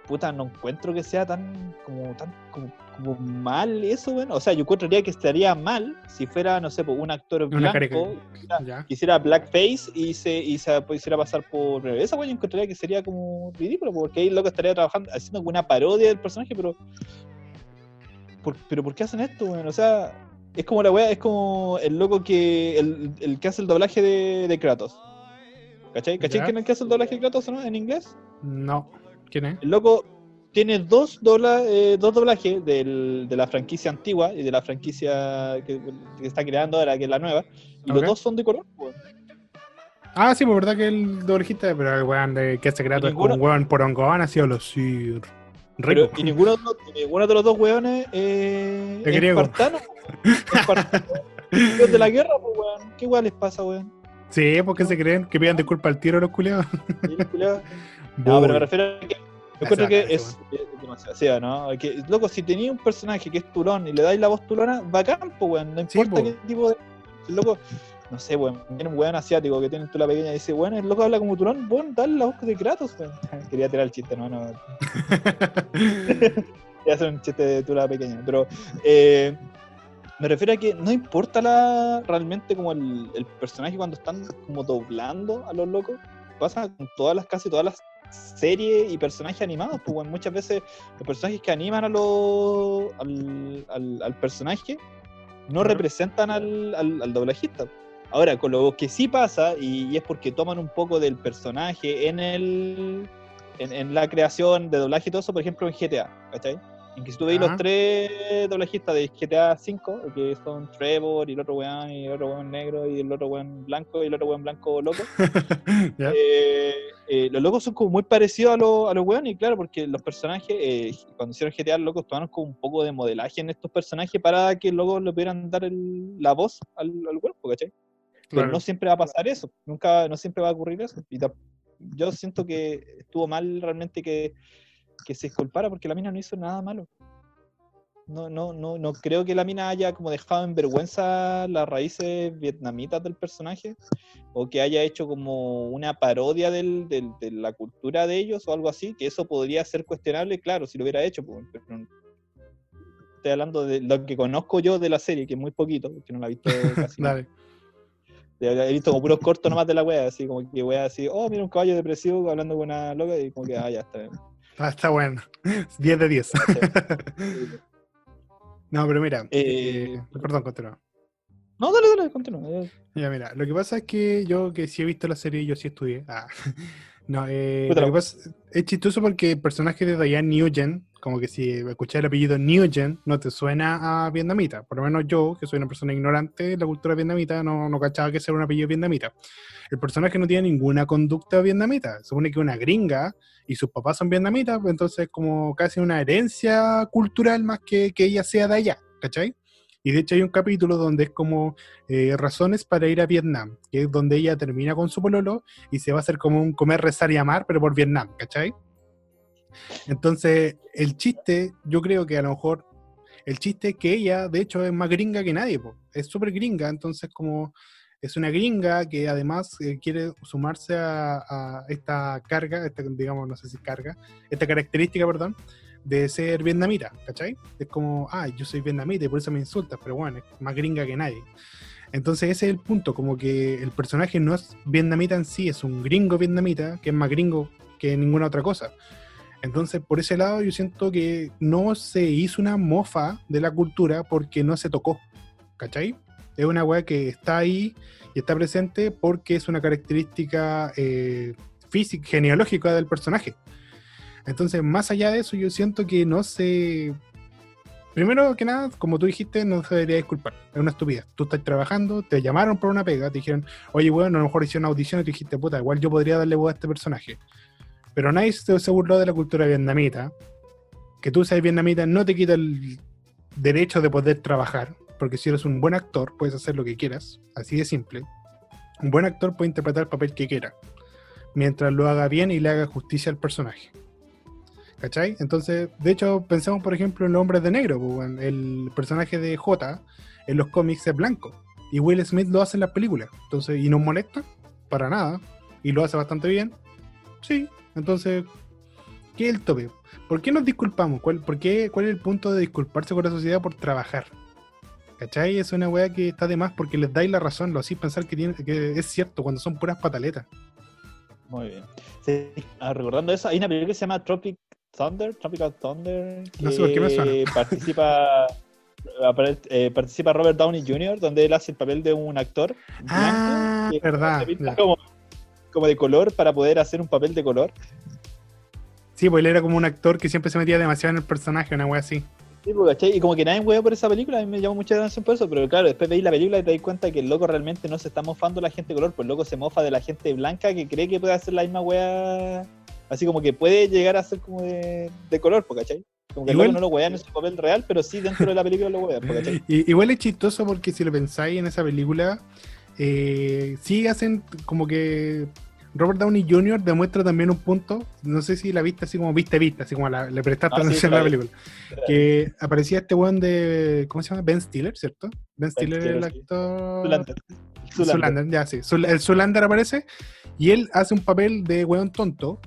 puta, no encuentro que sea tan, como, tan, como, como mal eso, weón. O sea, yo encontraría que estaría mal si fuera, no sé, pues, un actor Una blanco. Ya. hiciera blackface y se, y se pues, hiciera pasar por esa weón yo encontraría que sería como ridículo porque ahí el loco estaría trabajando haciendo una parodia del personaje pero por- pero ¿por qué hacen esto, weón? O sea, es como la weá, es como el loco que. El, el que hace el doblaje de, de Kratos. ¿Cachai? ¿Cachai quién es el que hace el doblaje de Kratos, no? En inglés. No. ¿Quién es? El loco tiene dos, dobla, eh, dos doblajes del- de la franquicia antigua y de la franquicia que, que está creando ahora, que es la nueva. Y los dos son de color, weón. Ah, sí, pues verdad que el doblejista, pero el weón de que hace creato es como un weón porongón, ha sido los sí. Pero, y ninguno, los- y ninguno de los dos weones eh, es griego. espartano. [LAUGHS] Espartano. De la guerra, pues, weón. ¿Qué weón les pasa, weón? Sí, porque se creen que pidan disculpas al tiro los culiados. Sí, culiao. [LAUGHS] No, pero me refiero a que. Yo encuentro que es, es demasiado, sí, ¿no? Que, loco, si tenías un personaje que es tulón y le dais la voz tulona, bacán, pues, weón. No Sí, importa po. qué tipo de. Loco, no sé, weón. Viene un weón asiático que tiene tula pequeña y dice, weón, el loco habla como tulón, weón, dale la voz de Kratos, weón. [LAUGHS] Quería tirar el chiste, no, no. [LAUGHS] Quería hacer un chiste de tula pequeña. Pero eh, me refiero a que no importa la realmente como el, el personaje cuando están como doblando a los locos. Pasa con todas las, casi todas las series y personajes animados, pues muchas veces los personajes que animan a los al, al, al personaje no representan al, al, al doblajista. Ahora, con lo que sí pasa, y, y es porque toman un poco del personaje en el en, en la creación de doblaje y todo eso, por ejemplo, en GTA, ¿cachai? En que si tú veis Ah. los tres doblajistas de GTA V, que son Trevor y el otro weón, y el otro weón negro, y el otro weón blanco, y el otro weón blanco loco, [LAUGHS] eh, eh, los locos son como muy parecidos a, los a los weones, y claro, porque los personajes, eh, cuando hicieron GTA, los locos tomaron como un poco de modelaje en estos personajes para que luego le pudieran dar el- la voz al, al cuerpo, ¿cachai? Pero Claro. no siempre va a pasar eso, nunca, no siempre va a ocurrir eso. Y yo siento que estuvo mal realmente que, que se disculpara porque la mina no hizo nada malo. No, no, no, no creo que la mina haya como dejado en vergüenza las raíces vietnamitas del personaje o que haya hecho como una parodia del- del- de la cultura de ellos o algo así, que eso podría ser cuestionable, claro, si lo hubiera hecho. pues, pero estoy hablando de lo que conozco yo de la serie, que es muy poquito, porque no la he visto [LAUGHS] casi. Dale. He visto como puros cortos nomás de la wea, así como que wea así, oh, mira un caballo depresivo hablando con una loca y como que, ah, ya está bien. [LAUGHS] Ah, está bueno. [LAUGHS] 10 de 10. [LAUGHS] no, pero mira. Eh, eh, perdón, continúa. No, dale, dale, continúa. Ya, mira, lo que pasa es que yo que sí he visto la serie, yo sí estudié. Ah. No, eh, lo que pasa es chistoso porque el personaje de Diane Nugent, como que si escuchas el apellido Nugent, no te suena a vietnamita. Por lo menos yo, que soy una persona ignorante de la cultura vietnamita, no, no cachaba que sea un apellido vietnamita. El personaje no tiene ninguna conducta vietnamita. Supone que es una gringa y sus papás son vietnamitas, pues entonces como casi una herencia cultural más que que ella sea de allá, ¿cachai? Y de hecho hay un capítulo donde es como eh, razones para ir a Vietnam, que es donde ella termina con su pololo y se va a hacer como un comer, rezar y amar, pero por Vietnam, ¿cachai? Entonces, el chiste, yo creo que a lo mejor, el chiste es que ella, de hecho, es más gringa que nadie, po. es súper gringa, entonces como es una gringa que además eh, quiere sumarse a, a esta carga, esta, digamos, no sé si carga, esta característica, perdón, de ser vietnamita, ¿cachai? Es como, ah, yo soy vietnamita y por eso me insultas, pero bueno, es más gringa que nadie. Entonces ese es el punto, como que el personaje no es vietnamita en sí, es un gringo vietnamita, que es más gringo que ninguna otra cosa. Entonces por ese lado yo siento que no se hizo una mofa de la cultura porque no se tocó, ¿cachai? Es una weá que está ahí y está presente porque es una característica eh, física, genealógica del personaje. Entonces, más allá de eso, yo siento que no se. Primero que nada, como tú dijiste, no se debería disculpar. Es una estupidez. Tú estás trabajando, te llamaron por una pega, te dijeron, oye, bueno, a lo mejor hicieron audición y tú dijiste, puta, igual yo podría darle voz a este personaje. Pero nadie se, burló de la cultura vietnamita. Que tú seas vietnamita no te quita el derecho de poder trabajar, porque si eres un buen actor, puedes hacer lo que quieras, así de simple. Un buen actor puede interpretar el papel que quiera, mientras lo haga bien y le haga justicia al personaje. ¿Cachai? Entonces, de hecho, pensamos, por ejemplo, en los hombres de negro. pues. El personaje de J en los cómics es blanco. Y Will Smith lo hace en las películas. Entonces, ¿y nos molesta? Para nada. Y lo hace bastante bien. Sí. Entonces, ¿qué es el tope? ¿Por qué nos disculpamos? ¿Cuál, por qué, ¿Cuál es el punto de disculparse con la sociedad por trabajar? ¿Cachai? Es una weá que está de más porque les dais la razón, lo hacéis pensar que, tiene, que es cierto cuando son puras pataletas. Muy bien. Sí, ah, recordando eso, hay una película que se llama Tropic Thunder, Tropical Thunder. No sé por qué me suena. que Participa, eh, participa Robert Downey Jr., donde él hace el papel de un actor. Ah, que verdad. Como, como de color para poder hacer un papel de color. Sí, pues él era como un actor que siempre se metía demasiado en el personaje, una wea así. Sí, pues, ¿cachai? Y como que nadie huevo por esa película, a mí me llamó mucha atención por eso, pero claro, después veis la película y te das cuenta que el loco realmente no se está mofando la gente de color, pues el loco se mofa de la gente blanca que cree que puede hacer la misma wea, así como que puede llegar a ser como de, de color, pues, ¿cachai? Como que Igual- el loco no lo wean en su papel real, pero sí dentro de la película lo wean, pues, ¿cachai? [LAUGHS] Y, igual es chistoso porque si lo pensáis en esa película, eh, sí hacen como que Robert Downey Jr. demuestra también un punto, no sé si la viste así como viste viste, así como la, le prestaste Ah, sí, atención a la película, que aparecía este weón de, ¿cómo se llama? Ben Stiller, ¿cierto? Ben Stiller es el Stiller, actor... Zulander. Zulander. Zulander, ya sí. Zul- el Zulander aparece y él hace un papel de weón tonto.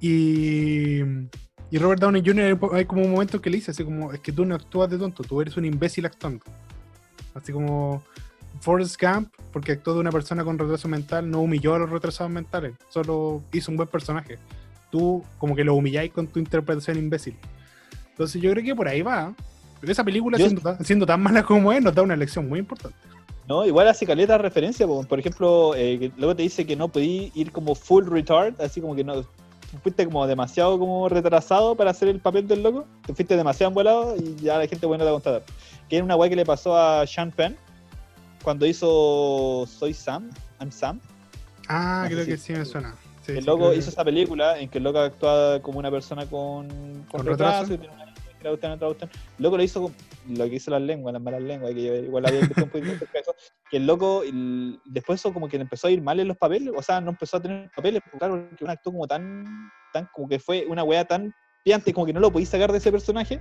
Y, y Robert Downey Jr. hay como un momento que le dice así como, es que tú no actúas de tonto, tú eres un imbécil actuando. Así como Forrest Gump, porque actuó de una persona con retraso mental, no humilló a los retrasados mentales, solo hizo un buen personaje. Tú como que lo humilláis con tu interpretación imbécil. Entonces yo creo que por ahí va. Pero esa película, Yo- siendo, tan, siendo tan mala como es, nos da una lección muy importante. No, igual hace caleta referencia, po. por ejemplo, eh, que luego te dice que no podí ir como full retard, así como que no fuiste como demasiado como retrasado para hacer el papel del loco, te fuiste demasiado embolado y ya la gente bueno te va a contar. Que era una weá que le pasó a Sean Penn cuando hizo Soy Sam, I'm Sam. Ah, creo que sí me suena. Sí, el sí, loco creo que- hizo esa película en que el loco actúa como una persona con, con, ¿Con retraso, que loco lo hizo lo que hizo las lenguas, las malas lenguas, que yo igual había visto un poquito de eso, que el loco el- después eso como que le empezó a ir mal en los papeles, o sea, no empezó a tener papeles, porque claro, porque un actor como tan, tan, como que fue una wea tan piante, como que no lo podías sacar de ese personaje,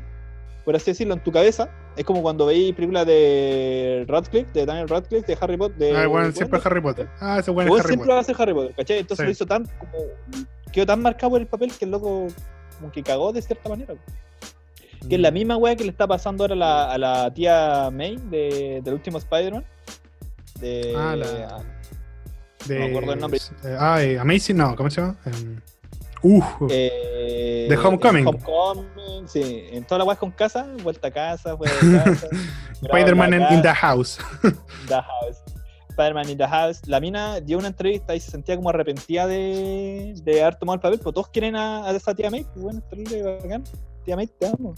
por así decirlo, en tu cabeza. Es como cuando veis películas de Radcliffe, de Daniel Radcliffe, de Harry Potter. De, Ah, bueno, siempre es Harry Potter. Ah, ese bueno es Harry siempre Potter. va a ser Harry Potter, ¿cachai? Entonces Sí. lo hizo tan como. Quedó tan marcado por el papel que el loco como que cagó de cierta manera. Que es la misma weá que le está pasando ahora a la, a la tía May de, del último Spider-Man. De, Ah, la- no me acuerdo el nombre. ah, Amazing, no, ¿cómo se llama? Em, Uf, eh, The Homecoming. en Homecoming, sí. En todas las weas con casa, vuelta a casa, fuera de casa. [LAUGHS] Spider-Man in, the House. The House. Spider-Man in the House. La mina dio una entrevista y se sentía como arrepentida de, de haber tomado el papel, pues todos quieren a, a esa tía May. Pues bueno, bacán. Tía May, te amo.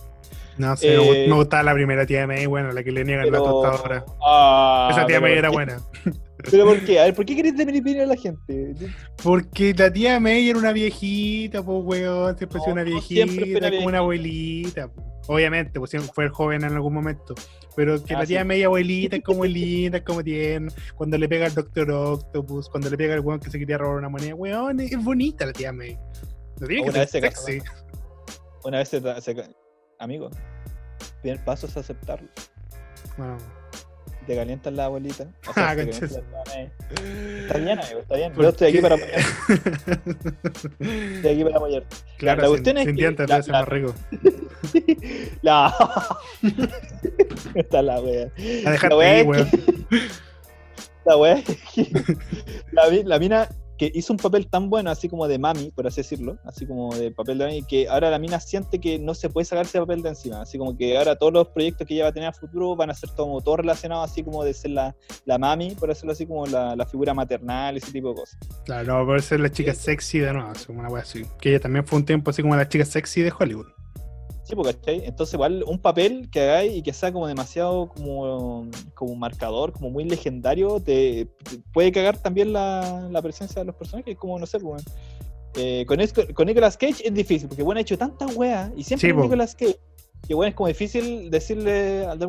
No sé, Eh, me gustaba la primera tía May, bueno, la que le niegan la tostadora. Ah, Esa tía May ¿por era buena. [LAUGHS] ¿Pero por qué? A ver, ¿por qué querés de a la gente? Porque la tía May era una viejita, pues, weón. Siempre No, fue una no viejita, una como una abuelita. po. Obviamente, pues siempre fue joven en algún momento. Pero que Ah, la tía sí. May abuelita es como [LAUGHS] linda, es como tierna. Cuando le pega al Doctor Octopus, cuando le pega al weón que se quería robar una moneda, weón, es bonita la tía May. No tiene que Una ser vez se casó. sexy. Una vez se, se Amigo, el primer paso es aceptarlo. Bueno, Te calientas la abuelita. [LAUGHS] o Ah, te May. Está bien, amigo, está bien. ¿por Yo estoy aquí para apoyar. [LAUGHS] Estoy aquí para apoyar. claro, la sin, cuestión es sin que dientes la- la- más rico. [LAUGHS] La. Está la wea. A La wea ahí, es que- La wea es que la, la mina que hizo un papel tan bueno, así como de mami, por así decirlo, así como de papel de mami, que ahora la mina siente que no se puede sacar ese papel de encima. Así como que ahora todos los proyectos que ella va a tener a futuro van a ser todo, todo relacionados, así como de ser la, la mami, por decirlo así, como la, la figura maternal, ese tipo de cosas. Claro, no poder ser la chica sexy de nuevo, una wea así. Que ella también fue un tiempo así como la chica sexy de Hollywood. Sí, porque ¿cachai? Entonces, igual, un papel que hagáis y que sea como demasiado como, como marcador, como muy legendario, te, te puede cagar también la, la presencia de los personajes, como no sé, pues. Eh, con, con Nicolas Cage es difícil, porque bueno, ha hecho tanta wea y siempre Sí, es po. Nicolas Cage. Que bueno, es como difícil decirle al.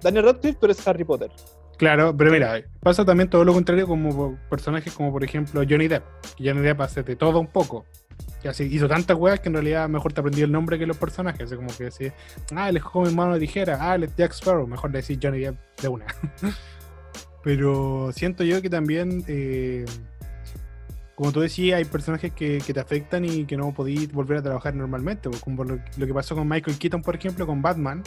Daniel Radcliffe, pero es Harry Potter. Claro, pero mira, pasa también todo lo contrario como personajes como por ejemplo Johnny Depp. Johnny Depp hace de todo un poco. Que así hizo tantas weas que en realidad mejor te aprendí el nombre que los personajes. Como que decís, ah, él es joven mano de tijera, ah, él es Jack Sparrow, mejor le decís Johnny Depp de una. [LAUGHS] pero siento yo que también, eh, como tú decías, hay personajes que, te afectan y que no podís volver a trabajar normalmente. pues, Como lo, que pasó con Michael Keaton, por ejemplo, con Batman.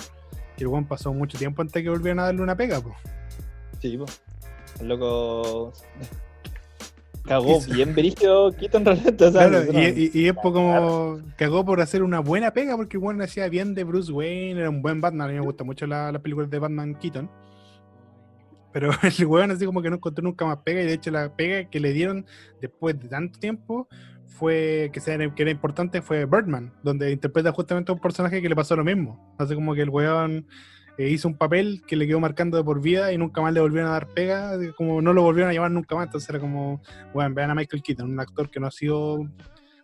Que el weón pasó mucho tiempo antes que volvieran a darle una pega, pues. Sí, po. El loco. Cagó bien brígido Keaton realmente. o sea, Claro, y, y- y es como cagó por hacer una buena pega porque bueno hacía bien de Bruce Wayne, era un buen Batman, a mí me gustan mucho la- las películas de Batman Keaton. Pero [LAUGHS] el weón así como que no encontró nunca más pega y de hecho la pega que le dieron después de tanto tiempo fue que, sea, que era importante fue Birdman, donde interpreta justamente a un personaje que le pasó lo mismo. Así como que el weón eh, hizo un papel que le quedó marcando de por vida y nunca más le volvieron a dar pega, como no lo volvieron a llamar nunca más. Entonces era como, bueno, vean a Michael Keaton, un actor que no ha sido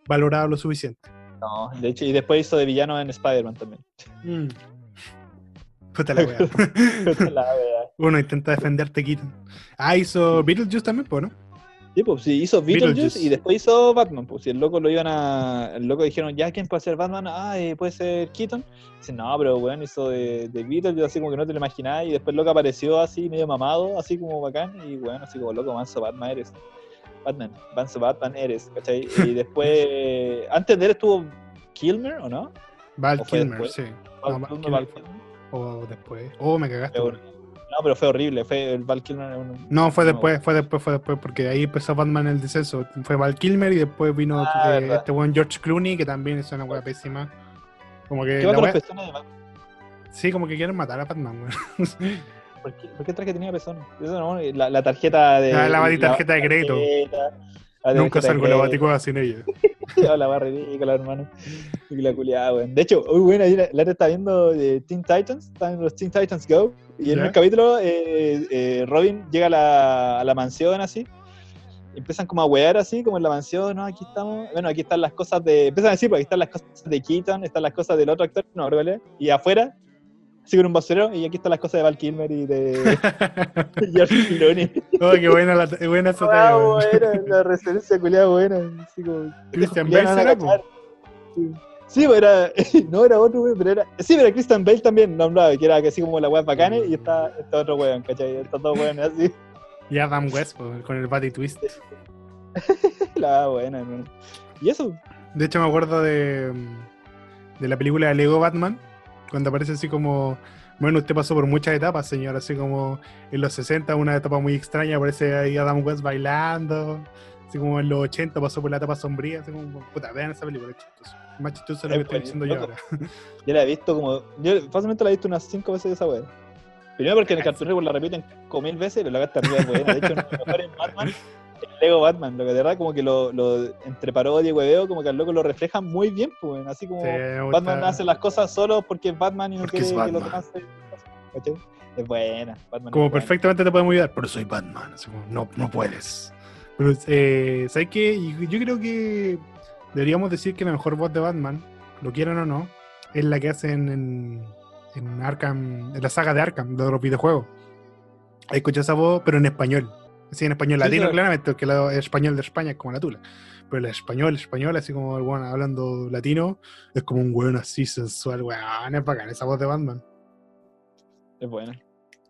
valorado lo suficiente. No, de hecho, y después hizo de villano en Spider-Man también. Puta la wea. [LAUGHS] La wea. Uno intenta defenderte, Keaton. Ah, hizo Beetlejuice también, pues, ¿no? Sí, pues sí, hizo Beetlejuice, Beetlejuice. y después hizo Batman. Pues si el loco lo iban a. El loco dijeron, ya, ¿quién puede ser Batman? Ah, eh, puede ser Keaton. Dice, no, pero bueno, hizo de, de Beetlejuice, así como que no te lo imaginabas. Y después el loco apareció así, medio mamado, así como bacán. Y bueno, así como loco, manso Batman eres. Batman, manso Batman eres, ¿cachai? Y después. [LAUGHS] antes de él estuvo Kilmer, ¿o no? Val ¿O Kilmer, después? sí. Val No, Val Kilmer, Kilmer Val fue- Kilmer. O después. Oh, me cagaste. Fue weón. No, pero fue horrible. Fue el Val Kilmer. un- No, fue después, fue después, fue después, porque ahí empezó Batman el descenso. Fue Val Kilmer y después vino Ah, eh, este buen George Clooney, que también es una wea pésima. Como que ¿Qué la wea- de Batman? sí, como que quieren matar a Batman, weón. [LAUGHS] ¿Por qué, ¿Por qué traje tenía? Eso no, la, la tarjeta de. Ah, la bati- tarjeta de crédito. tarjeta, la Nunca salgo de la baticueva sin ella. [LAUGHS] la barra ridícula, hermano. Y la culiada, weón. De hecho, muy buena. La la está viendo de Teen Titans, están los Teen Titans Go. Y en Ya. un capítulo, eh, eh, Robin llega a la, a la mansión así. Empiezan como a wear así, como en la mansión, ¿no? Aquí estamos. Bueno, aquí están las cosas de. Empiezan a decir, porque aquí están las cosas de Keaton, están las cosas del otro actor, no, es, Y afuera, así con un basurero, y aquí están las cosas de Val Kilmer y de [LAUGHS] [LAUGHS] George Clooney. oh, qué buena, la, buena esa [LAUGHS] Ah, talla, weón. buena, la referencia culiada buena. Así como, Christian Bale no será. Sí, Sí, pero era, [LAUGHS] no era otro weón, pero era. Sí, pero Christian Bale también nombraba, que era así como la weá bacana y está este otro weón, ¿cachai? Estos dos weones así. Y Adam West, con el Batty Twist. [LAUGHS] La buena, hermano. Y eso, De hecho, me acuerdo de, de la película de Lego Batman, cuando aparece así como, bueno, usted pasó por muchas etapas, señor, así como en los 60, una etapa muy extraña, aparece ahí Adam West bailando, así como en los 80 pasó por la etapa sombría, así como, puta, vean esa película. Es más chistoso de lo que Es estoy diciendo yo ahora. [LAUGHS] yo la he visto como. Yo fácilmente la he visto unas cinco veces esa weá. Primero porque en el Cartoon Network la repiten como mil veces, pero la gasta arriba es buena. De hecho, uno de los mejores Batman el Lego Batman, lo que de verdad como que lo, lo entre parodia y hueveo, como que al loco lo refleja muy bien, pues, así como Sí. Batman hace las cosas solo porque es Batman y no Porque quiere es que los demás se... Es buena, Batman Como es buena. perfectamente te podemos ayudar, pero soy Batman, así como, no, no puedes. Pero, eh, ¿sabes qué? Yo creo que deberíamos decir que la mejor voz de Batman, lo quieran o no, es la que hacen en, en Arkham, en la saga de Arkham, de los videojuegos. Ahí escuché esa voz, pero en español. Así en español Sí, latino, sí. claramente, porque la- el español de España es como la tula. Pero el español, español, así como el weón hablando latino, es como un weón así sensual, weón, es bacán esa voz de Batman. Es buena.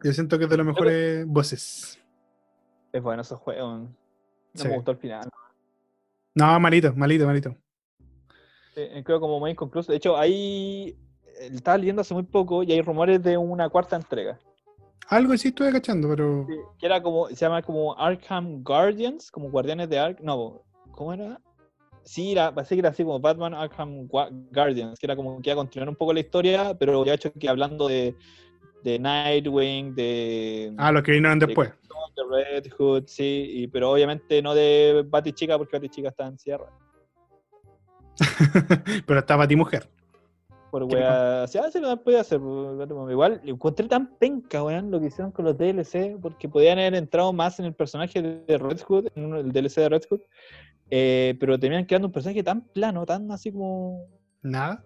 Yo siento que es de las mejores voces. Es bueno esos juegos. No Sí. me gustó el final. No, malito, malito, malito. Eh, Creo como muy inconcluso. De hecho, ahí eh, estaba leyendo hace muy poco y hay rumores de una cuarta entrega. Algo sí estuve cachando, pero. Sí, Que era como, se llama como Arkham Guardians, como Guardianes de Arkham. No, ¿cómo era? Sí, era, parece que era así como Batman Arkham Gua- Guardians, que era como que iba a continuar un poco la historia, pero ya hecho que hablando de, de Nightwing, de, Ah, los que vinieron después. de Red Hood, sí, y, pero obviamente no de Batichica, porque Batichica está en cierre. [LAUGHS] pero está Batimujer. Por ¿Qué wea, o sea, se lo podía hacer. Igual lo encontré tan penca, weón, lo que hicieron con los DLC, porque podían haber entrado más en el personaje de Red Hood, en el DLC de Red Hood, eh, pero terminan creando un personaje tan plano, tan así como. Nada.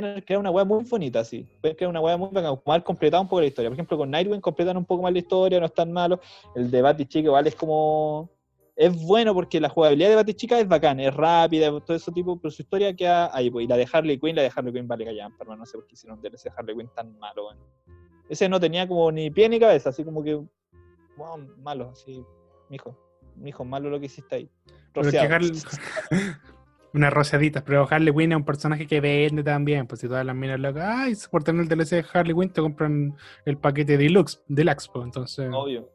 Podían creado una wea muy bonita, así. Pueden crear una wea muy bacana, como haber completado un poco la historia. Por ejemplo, con Nightwing completan un poco más la historia, no es tan malo. El de Batichica igual es como. Es bueno porque la jugabilidad de Batichica es bacán, es rápida, todo eso tipo, pero su historia queda ahí, pues. Y la de Harley Quinn, la de Harley Quinn vale callar, pero no sé por qué hicieron de Harley Quinn tan malo, weón. Ese no tenía como ni pie ni cabeza, así como que. wow, malo, así. Mijo, mijo, malo lo que hiciste ahí. Pero que. Harley- [LAUGHS] Unas rociaditas, pero Harley Quinn es un personaje que vende también. Pues si todas las minas locas, ay, por tener el DLC de Harley Quinn te compran el paquete deluxe, deluxe, pues entonces. Obvio.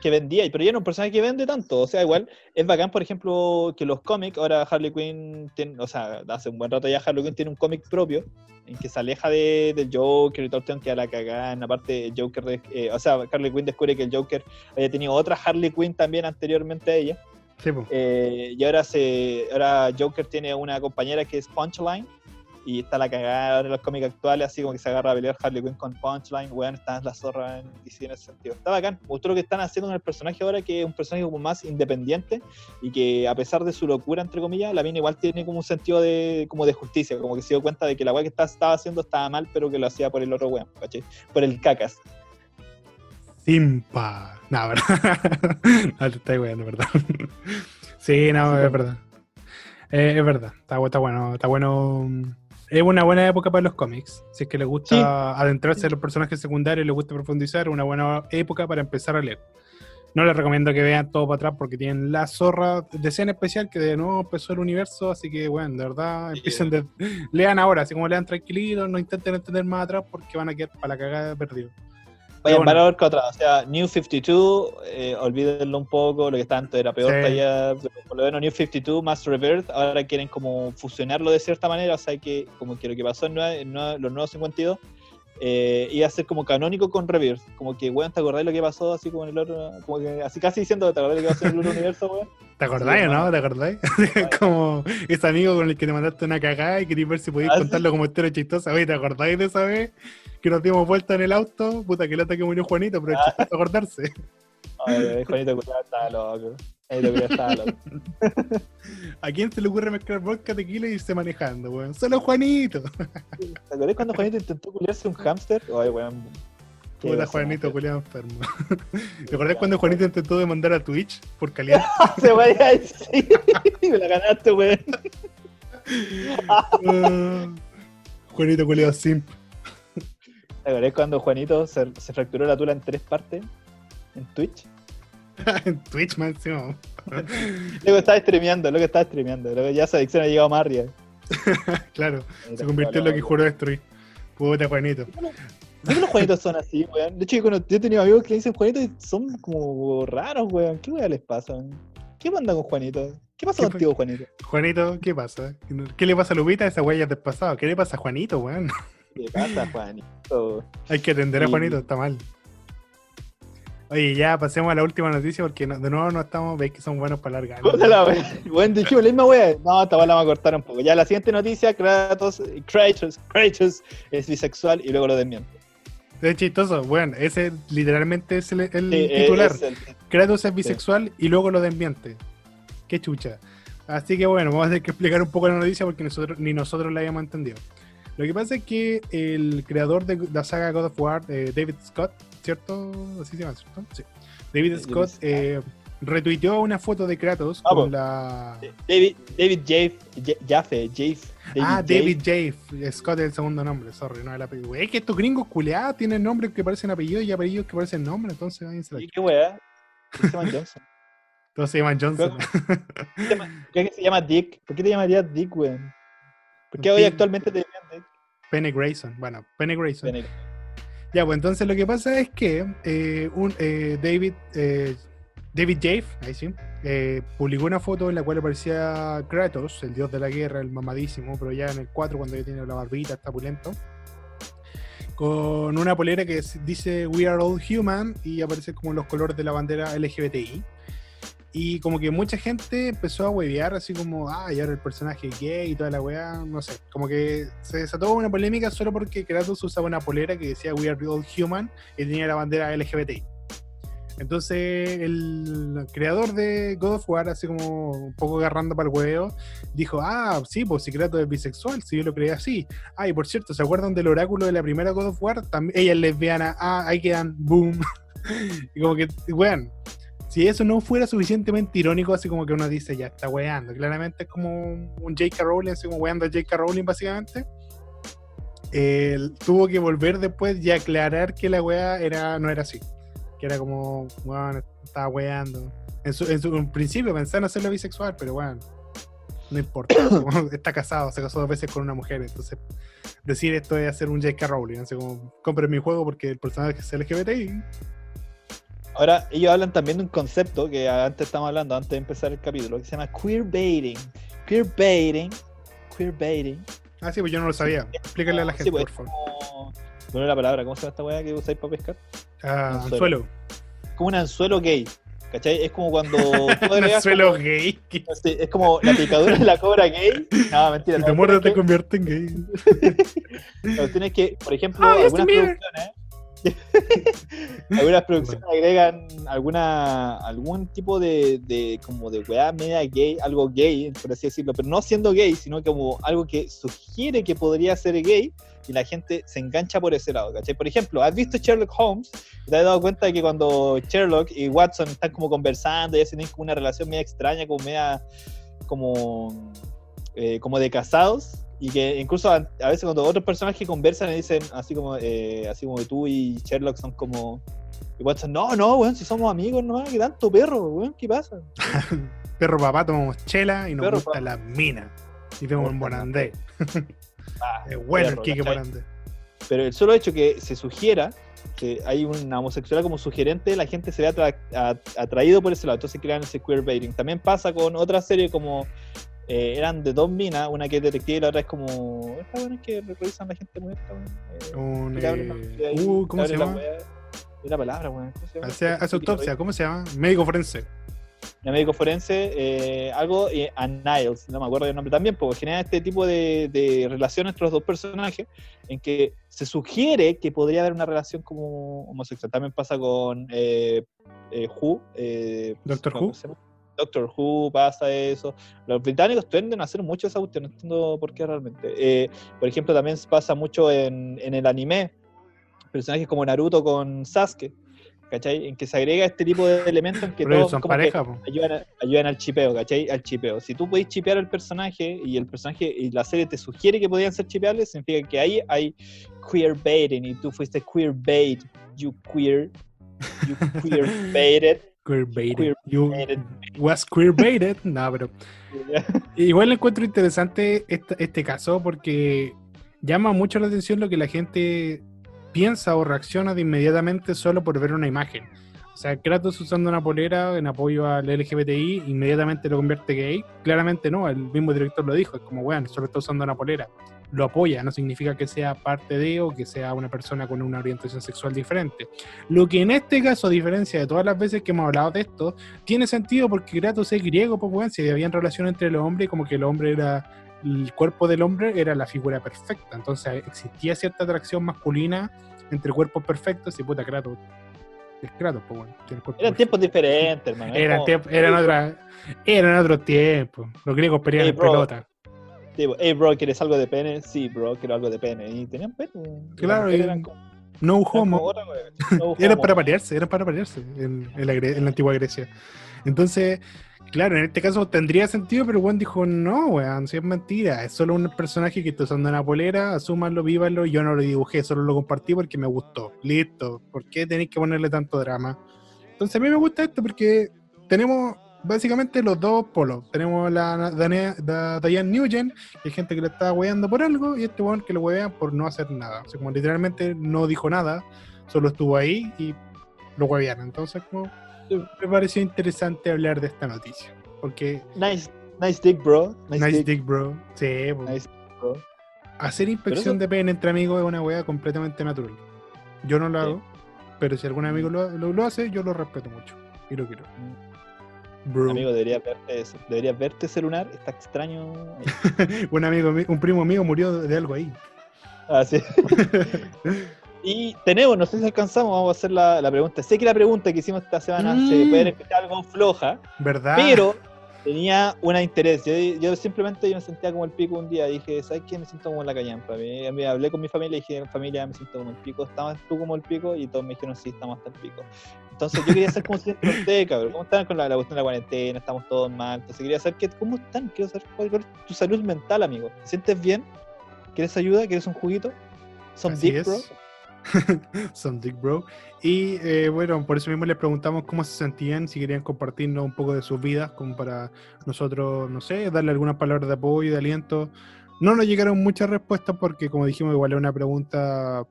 Que vendía, pero ya no un personaje que vende tanto. O sea, igual es bacán, por ejemplo, que los cómics, ahora Harley Quinn, tiene, o sea, hace un buen rato ya Harley Quinn tiene un cómic propio, en que se aleja de, del Joker y todo que a la cagada. En la parte Joker, de, eh, o sea, Harley Quinn descubre que el Joker había tenido otra Harley Quinn también anteriormente a ella. Eh, y ahora, se, ahora Joker tiene una compañera que es Punchline. Y está la cagada ahora en los cómics actuales, así como que se agarra a pelear Harley Quinn con Punchline. Weón, está la zorra en en ese sentido. Está bacán. Gustó lo que están haciendo con el personaje ahora, que es un personaje como más independiente. Y que a pesar de su locura, entre comillas, la mina igual tiene como un sentido de, como de justicia. Como que se dio cuenta de que la weá que estaba haciendo estaba mal, pero que lo hacía por el otro weón, ¿cachai? Por el cacas. Simpa. No, [LAUGHS] ¿verdad? no, te estoy weando, ¿verdad? sí, no, es verdad. Eh, es verdad. Está, bu- está bueno. Está bueno. Es una buena época para los cómics. Si es que les gusta Sí. adentrarse en los personajes secundarios y les gusta profundizar, es una buena época para empezar a leer. No les recomiendo que vean todo para atrás porque tienen la zorra de escena especial que de nuevo empezó el universo, así que bueno, de verdad, empiecen de, lean ahora, así como lean tranquilitos, no intenten entender más atrás porque van a quedar para la cagada perdidos. Vayan bueno. para que otra. O sea, New 52, eh, olvídenlo un poco, lo que está antes era peor Sí. todavía. Por lo menos New 52 más Rebirth, ahora quieren como fusionarlo de cierta manera. O sea, que como que lo que pasó en, en nue- los nuevos 52 eh, iba a ser como canónico con Rebirth. Como que, weón, ¿te acordás lo que pasó así como en el otro? Como que, así casi diciendo, ¿te acordás lo que pasó en el otro [LAUGHS] universo, weón? ¿Te acordáis Sí, o no? ¿Te acordáis? [LAUGHS] [LAUGHS] como ese amigo con el que te mandaste una cagada y querías ver si podías Ah, sí. contarlo como historia chistosa. Oye, ¿te acordáis de esa vez que nos dimos vuelta en el auto? Puta, que lata que murió Juanito, pero es Ah. chistoso acordarse. Ay, Juanito estaba loco. Juanito Culiao estaba loco. [LAUGHS] ¿A quién se le ocurre mezclar vodka, tequila y irse manejando, weón? Solo Juanito. ¿Te acordás cuando Juanito intentó culiarse un hámster? Ay, weón. Puta. Juanito, culiado enfermo. [LAUGHS] ¿Te acordás cuando Juanito intentó demandar a Twitch por calidad? [LAUGHS] Se vaya sí. Me la ganaste, weón. Ah, Juanito, culiado simp. ¿Te acordás cuando Juanito se, se fracturó la tula en tres partes? En Twitch. En [LAUGHS] Twitch, man, encima. Luego estaba streameando, luego estaba streameando. Luego ya esa adicción ha llegado más arriba. [LAUGHS] Claro, se convirtió en lo que juró destruir. Puta, Juanito. ¿Por qué los Juanitos son así, weón? De hecho, yo he tenido amigos que le dicen Juanito y son como raros, weón. ¿Qué weón les pasa? weón? ¿Qué pasa con Juanito? ¿Qué pasa ¿Qué contigo, Juanito? Juanito, ¿qué pasa? ¿Qué le pasa a Lupita? Esa huella del pasado. ¿Qué le pasa a Juanito, weón? ¿Qué pasa, Juanito? [LAUGHS] Hay que atender a. Juanito, está mal. Oye, ya pasemos a la última noticia porque no- de nuevo no estamos, veis que son buenos para largar. Weón, dijimos la misma wea. No, esta la vamos a cortar un poco. Ya la siguiente noticia, Kratos, Kratos, Kratos es bisexual y luego lo desmiente. Es chistoso, bueno, ese literalmente es el, el Sí, eh, titular. es el- Kratos es bisexual y luego lo desmiente. Qué chucha. Así que bueno, vamos a tener que explicar un poco la noticia porque nosotros, ni nosotros la habíamos entendido. Lo que pasa es que el creador de la saga God of War, eh, David Scott, ¿cierto? Así se llama, ¿cierto? Sí. David David Scott eh, retuiteó una foto de Kratos Ah, con po. la... David, David Jaffe, Ja- Jaffe, Jaffe. ah. David Jaffe. Scott es el segundo nombre, sorry, no el apellido. Es que estos gringos culeados tienen nombres que parecen apellidos y apellidos que parecen nombres, entonces váyanse a la ¿Y qué wea? ¿Qué se llama Johnson? Todos se llaman Johnson. ¿Qué se llama- ¿Qué [LAUGHS] se Dick? ¿Por qué te llamarías Dick, weón? ¿Por qué hoy Dick. actualmente te llaman Dick? Penny Grayson. Bueno, Penny Grayson. Ven, Ya, pues entonces lo que pasa es que eh, un, eh, David, eh, David Jaffe, ahí sí, eh, publicó una foto en la cual aparecía Kratos, el dios de la guerra, el mamadísimo, pero ya en el 4 cuando ya tiene la barbita, está pulento, con una polera que dice We are all human y aparece como los colores de la bandera LGBTI. Y como que mucha gente empezó a huevear así como, ah, y ahora el personaje gay y toda la weá, no sé, como que se desató una polémica solo porque Kratos usaba una polera que decía We are all human y tenía la bandera LGBTI. Entonces el creador de God of War, así como un poco agarrando para el huevo, dijo, ah, sí, pues si Kratos es bisexual, si yo lo creía así. Ah, y por cierto, ¿se acuerdan del oráculo de la primera God of War? También, ella es lesbiana, ah, ahí quedan, boom. [LAUGHS] y como que, weón, si eso no fuera suficientemente irónico, así como que uno dice, ya está weando. Claramente es como un J.K. Rowling, así como weando a J.K. Rowling, básicamente. Él tuvo que volver después y aclarar que la wea era, no era así. Que era como, weón, estaba weando. En su, en su en principio pensaba en hacerlo bisexual, pero weón, no importa. [COUGHS] está casado, se casó dos veces con una mujer. Entonces, decir esto es hacer un J.K. Rowling. Así como, compren mi juego porque el personaje es LGBTI. Ahora, ellos hablan también de un concepto que antes estamos hablando, antes de empezar el capítulo, que se llama queerbaiting. Queerbaiting. Queerbaiting. Ah, sí, pues yo no lo sabía. Explícale a la gente, Sí, pues, por favor. como- Bueno, la palabra, ¿cómo se llama esta weá que usáis para pescar? Ah, anzuelo. anzuelo. Como un anzuelo gay. ¿Cachai? Es como cuando [LAUGHS] Un anzuelo como- gay. es como la picadura de la cobra gay. No, mentira. Si te muerdes te convierte en gay. [LAUGHS] tienes que, por ejemplo, Justin algunas producciones. [LAUGHS] algunas producciones agregan alguna algún tipo de, de como de weá media gay, algo gay, por así decirlo, pero no siendo gay, sino como algo que sugiere que podría ser gay y la gente se engancha por ese lado, ¿cachai? Por ejemplo, ¿has visto Sherlock Holmes? ¿Te has dado cuenta de que cuando Sherlock y Watson están como conversando y hacen como una relación media extraña, como media como, eh, como de casados? Y que incluso a, a veces cuando otros personajes conversan y dicen así como, eh, así como tú y Sherlock son como... Y Watson, no, no, weón, si somos amigos, no, qué tanto perro, weón, ¿qué pasa? [LAUGHS] Perro papá, tomamos chela y nos Perro gusta papá. la mina. Y vemos un Bonandé. [LAUGHS] Ah, Es bueno el perro, Kike ¿cachai? Bonandé. Pero el solo hecho que se sugiera que hay una homosexualidad como sugerente, la gente se ve atra- atraído por ese lado, entonces crean ese queerbaiting. También pasa con otra serie como eh, eran de dos minas, una que es detective y la otra es como esta buena que revisan a la gente muerta, weón. Eh, eh, uh, ¿Cómo se llama? la. Es la palabra, weón. ¿Cómo se llama? Hace, hace autopsia, ¿cómo se llama? Médico forense. El médico forense, eh, algo, eh, a Niles, no me acuerdo del nombre también, porque genera este tipo de, de relación entre los dos personajes, en que se sugiere que podría haber una relación como homosexual. También pasa con eh, Who. Doctor ¿cómo Who. Doctor Who pasa eso. Los británicos tienden a hacer mucho esa cuestión, no entiendo por qué realmente. Eh, por ejemplo, también pasa mucho en, en el anime, personajes como Naruto con Sasuke, ¿cachai? En que se agrega este tipo de elementos en que Pero todos son como que pareja, po. ayudan, a- ayudan al chipeo, ¿cachai? Al chipeo. Si tú podés chipear al personaje y el personaje y la serie te sugiere que podían ser chipeables, significa que ahí hay queer baiting y tú fuiste queer bait, you queer, you [LAUGHS] queer baited. Queerbaited. You Queerbaited. was queerbaited. no, pero [LAUGHS] Igual encuentro interesante este, este caso porque llama mucho la atención lo que la gente piensa o reacciona de inmediatamente solo por ver una imagen. O sea, Kratos usando una polera en apoyo al LGBTI, inmediatamente lo convierte gay. Claramente no, el mismo director lo dijo, es como, weón, solo está usando una polera. Lo apoya, no significa que sea parte de o que sea una persona con una orientación sexual diferente. Lo que en este caso, a diferencia de todas las veces que hemos hablado de esto, tiene sentido porque Kratos es griego, pues weón, si había relación entre los hombres, como que el hombre era, el cuerpo del hombre era la figura perfecta, entonces existía cierta atracción masculina entre cuerpos perfectos y puta Kratos. Kratos, pues bueno, Eran tiempos diferentes, hermano. Es Eran, otra- eran otros tiempos. Los griegos peleaban Hey, en pelota. Tipo, hey bro, ¿quieres algo de pene? Sí, bro, quiero algo de pene. Y tenían pene. y Claro, y- eran como- No eran como homo. [LAUGHS] no Eran homo. para parearse, eran para parearse en, en la, Gre- en la antigua Grecia. Entonces, claro, en este caso tendría sentido, pero Juan dijo, no, weón, si es mentira, es solo un personaje que está usando una polera, asúmanlo, vívanlo, yo no lo dibujé, solo lo compartí porque me gustó. Listo, ¿por qué tenéis que ponerle tanto drama? Entonces a mí me gusta esto porque tenemos básicamente los dos polos. Tenemos la, la Diane Nugent, que hay gente que le está hueveando por algo, y este weón que lo huevean por no hacer nada. O sea, como literalmente no dijo nada, solo estuvo ahí y lo huevearon. Entonces, como, me pareció interesante hablar de esta noticia. Porque, Nice, nice dick, bro. Nice, nice dick, dick, bro. Sí, po. Nice bro. hacer inspección eso- de pene entre amigos es una wea completamente natural. Yo no lo Sí. hago, pero si algún amigo lo, lo- lo hace, yo lo respeto mucho y lo quiero. Bro. Amigo, deberías verte, eso. deberías verte ese lunar. Está extraño. [LAUGHS] un amigo, mi- un primo mío murió de algo ahí. Ah, sí. [LAUGHS] Y tenemos, no sé si alcanzamos, vamos a hacer la, la pregunta. Sé que la pregunta que hicimos esta semana se Mm. puede escuchar algo floja, ¿Verdad? pero tenía un interés. Yo, yo simplemente yo me sentía como el pico un día. Dije, ¿sabes qué? Me siento como en la callampa. Me, me hablé con mi familia y dije, familia, me siento como el pico. ¿Estabas tú como el pico? Y todos me dijeron, sí, estamos hasta el pico. Entonces yo quería saber cómo se sienten ustedes, cabrón. ¿Cómo están con la, la cuestión de la cuarentena? Estamos todos mal. Entonces quería saber qué, cómo están. Quiero saber cuál, es tu salud mental, amigo. ¿Te sientes bien? ¿Quieres ayuda? ¿Quieres un juguito? ¿Son Así dick, es. [LAUGHS] bro? Son Dick Bro. Y eh, bueno, por eso mismo les preguntamos cómo se sentían, si querían compartirnos un poco de sus vidas, como para nosotros, no sé, darle algunas palabras de apoyo y de aliento. No nos llegaron muchas respuestas porque, como dijimos, igual es una pregunta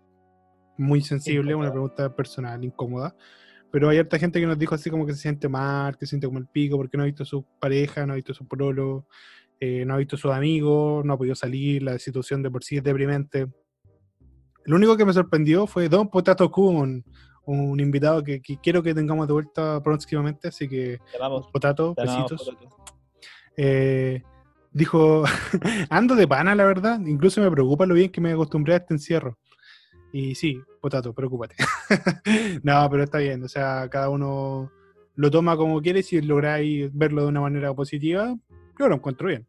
muy sensible, Incómoda. una pregunta personal, incómoda. Pero hay harta gente que nos dijo así como que se siente mal, que se siente como el pico, porque no ha visto a su pareja, no ha visto a su prolo, eh, no ha visto a sus amigos, no ha podido salir, la situación de por sí es deprimente. Lo único que me sorprendió fue Don Potato Kun, un invitado que, que quiero que tengamos de vuelta próximamente, así que Te amamos. Potato, besitos. Eh, dijo, [LAUGHS] ando de pana, la verdad. Incluso me preocupa lo bien que me acostumbré a este encierro. Y sí, Potato, preocúpate. [LAUGHS] no, pero está bien. O sea, cada uno lo toma como quiere. Si lográis verlo de una manera positiva, yo lo encuentro bien.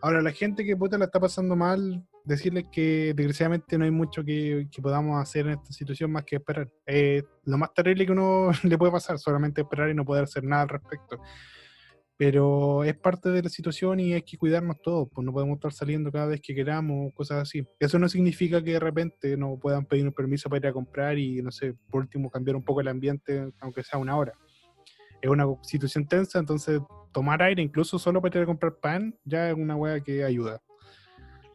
Ahora, la gente que puta la está pasando mal, decirles que desgraciadamente no hay mucho que, que podamos hacer en esta situación más que esperar. Eh, lo más terrible que uno [LAUGHS] le puede pasar, solamente esperar y no poder hacer nada al respecto pero es parte de la situación y hay que cuidarnos todos, pues no podemos estar saliendo cada vez que queramos, cosas así. Eso no significa que de repente no puedan pedir un permiso para ir a comprar y, no sé, por último cambiar un poco el ambiente, aunque sea una hora. Es una situación tensa, entonces tomar aire, incluso solo para ir a comprar pan, ya es una hueá que ayuda.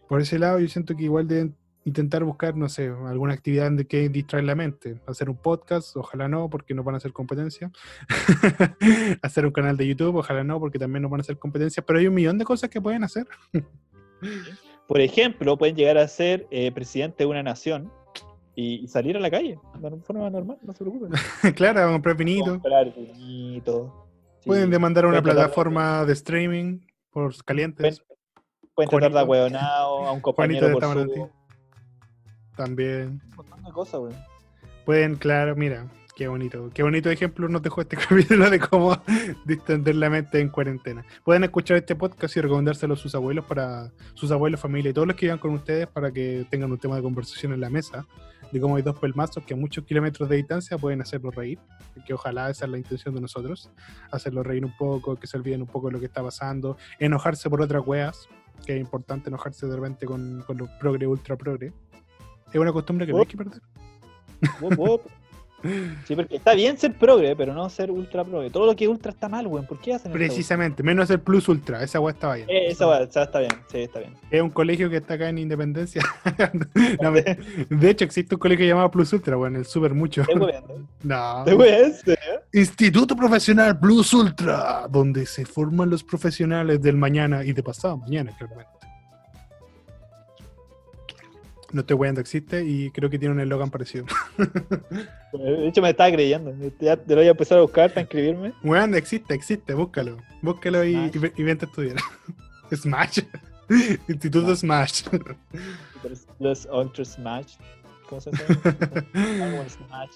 Por ese lado, yo siento que igual deben intentar buscar, no sé, alguna actividad en que distraer la mente. Hacer un podcast, ojalá no, porque no van a hacer competencia. [LAUGHS] hacer un canal de YouTube, ojalá no, porque también no van a hacer competencia. Pero hay un millón de cosas que pueden hacer. [LAUGHS] Por ejemplo, pueden llegar a ser eh, presidente de una nación y, y salir a la calle de forma normal, no se preocupen. [LAUGHS] claro, comprar vinito. Comprar vinito. Sí. Pueden demandar a una Pueden tratar- plataforma de streaming por calientes. Pueden tratar de a un compañero por su... También. Un montón de cosas, güey. Pueden, claro, mira, qué bonito. Qué bonito ejemplo nos dejó este [LAUGHS] capítulo de cómo [LAUGHS] distender la mente en cuarentena. Pueden escuchar este podcast y recomendárselo a sus abuelos para sus abuelos, familia y todos los que vivan con ustedes para que tengan un tema de conversación en la mesa de cómo hay dos pelmazos que a muchos kilómetros de distancia pueden hacerlos reír, que ojalá esa es la intención de nosotros, hacerlos reír un poco, que se olviden un poco de lo que está pasando, enojarse por otras weas, que es importante enojarse de repente con, con los progre, ultra progre. Es una costumbre que no hay que perder. Wop, wop. [LAUGHS] Sí, porque está bien ser progre, pero no ser ultra progre. Todo lo que es ultra está mal, güey. ¿Por qué hacen eso? Precisamente, menos el plus ultra, esa wea estaba bien. Eh, esa esa está bien, sí, está bien. Es un colegio que está acá en Independencia. [LAUGHS] No, de hecho, existe un colegio llamado Plus Ultra, bueno, el super mucho. [LAUGHS] No. Te ¿eh? Instituto Profesional Plus Ultra, donde se forman los profesionales del mañana y de pasado mañana, claramente. No estoy weando, existe y creo que tiene un eslogan parecido. [LAUGHS] De hecho, me estaba creyendo. Ya te lo voy a empezar a buscar para inscribirme. Weón, existe, existe, búscalo. Búscalo y, y, y vente a estudiar. [LAUGHS] Smash. [LAUGHS] Instituto Smash. Los- Ultra Smash. ¿Cómo se llama? Smash.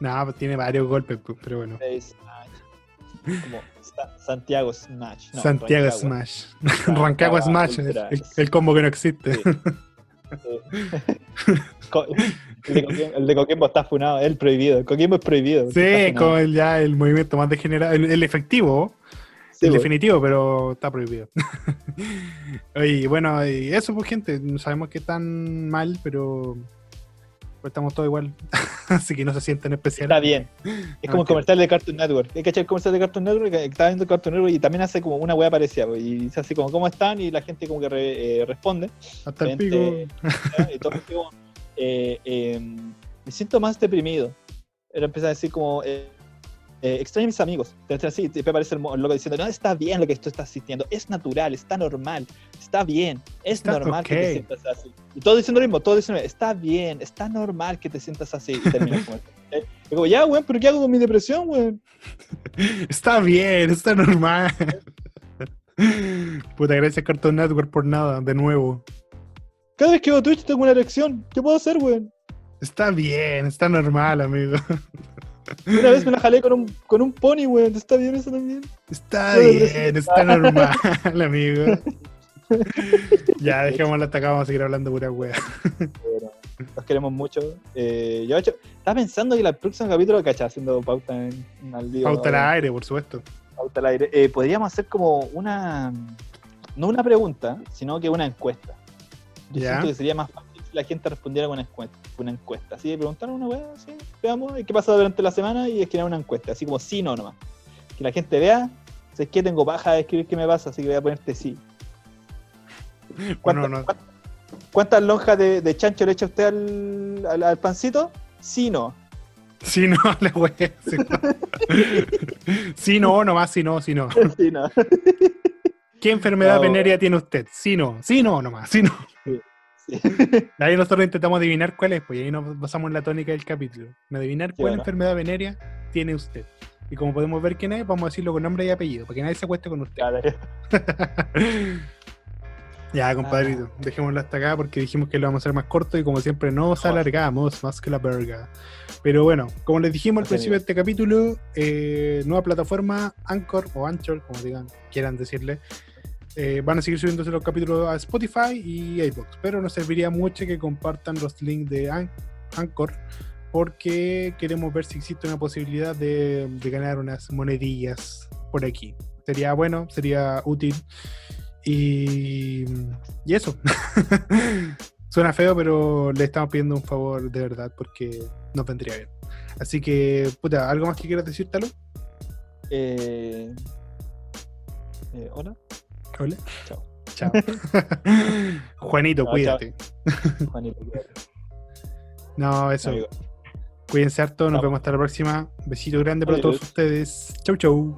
no, pues tiene varios golpes, pues, pero bueno. Como Sa- Santiago Smash. No, Santiago Rancagua. Smash. Rancagua Rancagua Smash, el, Ultra. el- el combo que no existe. Sí. [LAUGHS] El, de Coquimbo, el de Coquimbo está funado, es el prohibido. El Coquimbo es prohibido. Sí, como el, ya el movimiento más degenerado, el, el efectivo, Sí, el güey. definitivo, pero está prohibido. [LAUGHS] Oye, bueno, y eso pues gente, no sabemos que tan mal, pero pues, estamos todos igual, [LAUGHS] así que no se sienten especiales. Está bien. Es Ah, como un ok. comercial de Cartoon Network. ¿Hay que echar el comercial de Cartoon Network? Estaba viendo Cartoon Network y también hace como una wea parecida. pues, Y dice así como, ¿cómo están? Y la gente como que re- eh, responde. Hasta el pico. [LAUGHS] eh, eh, me siento más deprimido. Él empieza a decir como, eh, extraño a mis amigos. Entonces, así, te aparece el, loco diciendo, no, está bien lo que tú estás sintiendo, es natural, está normal, está bien, es Está normal que te sientas así. Y todos diciendo lo mismo, todos diciendo, está bien, está normal que te sientas así. Y termina como, ¿eh? Y como, ya, weón, pero ¿qué hago con mi depresión, weón? [LAUGHS] Está bien, está normal. [LAUGHS] Puta, gracias Cartoon Network por nada, de nuevo. Cada vez que veo Twitch tengo una erección. ¿Qué puedo hacer, weón? Está bien, está normal, amigo. [LAUGHS] Una vez me la jalé con un, con un pony, weón. ¿Está bien eso también? Está No, bien, está normal, amigo. [LAUGHS] Ya, dejémoslo hasta acá, vamos a seguir hablando pura wea. Pero los queremos mucho. Eh, yo, hecho, estaba pensando que el próximo capítulo, ¿cachai? Haciendo pauta en, en al vivo. Pauta al aire, por supuesto. pauta al aire. Eh, podríamos hacer como una. No una pregunta, sino que una encuesta. Yo Ya. siento que sería más fácil la gente respondiera con una encuesta. Una encuesta. Así de preguntar una weá, así, veamos qué pasa durante la semana y escribir una encuesta. Así como sí, no, nomás. Que la gente vea. Si es que tengo paja de escribir qué me pasa, así que voy a ponerte sí. Bueno, ¿Cuántas, no, cuántas- cuántas lonjas de, de chancho le echa usted al, al- al pancito? Sí, no. Sí, no, [LAUGHS] la wea. Sí, no. Sí, no, nomás, sí, no, sí, no. [LAUGHS] Sí, no. ¿Qué enfermedad No. venérea tiene usted? Sí, no, sí, no, nomás, sí, no. Sí. [LAUGHS] Ahí nosotros intentamos adivinar cuál es, pues y ahí nos basamos en la tónica del capítulo. En adivinar cuál enfermedad venérea tiene usted. Y como podemos ver quién es, vamos a decirlo con nombre y apellido, para que nadie se acueste con usted. [LAUGHS] Ya, compadrito, dejémoslo hasta acá porque dijimos que lo vamos a hacer más corto y como siempre nos alargamos más que la verga. Pero bueno, como les dijimos al principio de es. este capítulo, eh, nueva plataforma, Anchor o Anchor, como digan, quieran decirle. Eh, van a seguir subiéndose los capítulos a Spotify y iBox, pero nos serviría mucho que compartan los links de An- Anchor porque queremos ver si existe una posibilidad de, ganar unas monedillas por aquí. Sería bueno, sería útil. Y, y eso. [LAUGHS] Suena feo, pero le estamos pidiendo un favor de verdad porque nos vendría bien. Así que, puta, ¿algo más que quieras decir, Talo? Eh, eh, Hola, Hola. Chao. Chao. [LAUGHS] Juanito, No, cuídate. [LAUGHS] Juanito. cuídate. No, eso. Amigo. Cuídense harto. Nos vemos hasta la próxima. Besito grande para todos ustedes. Chau, chau.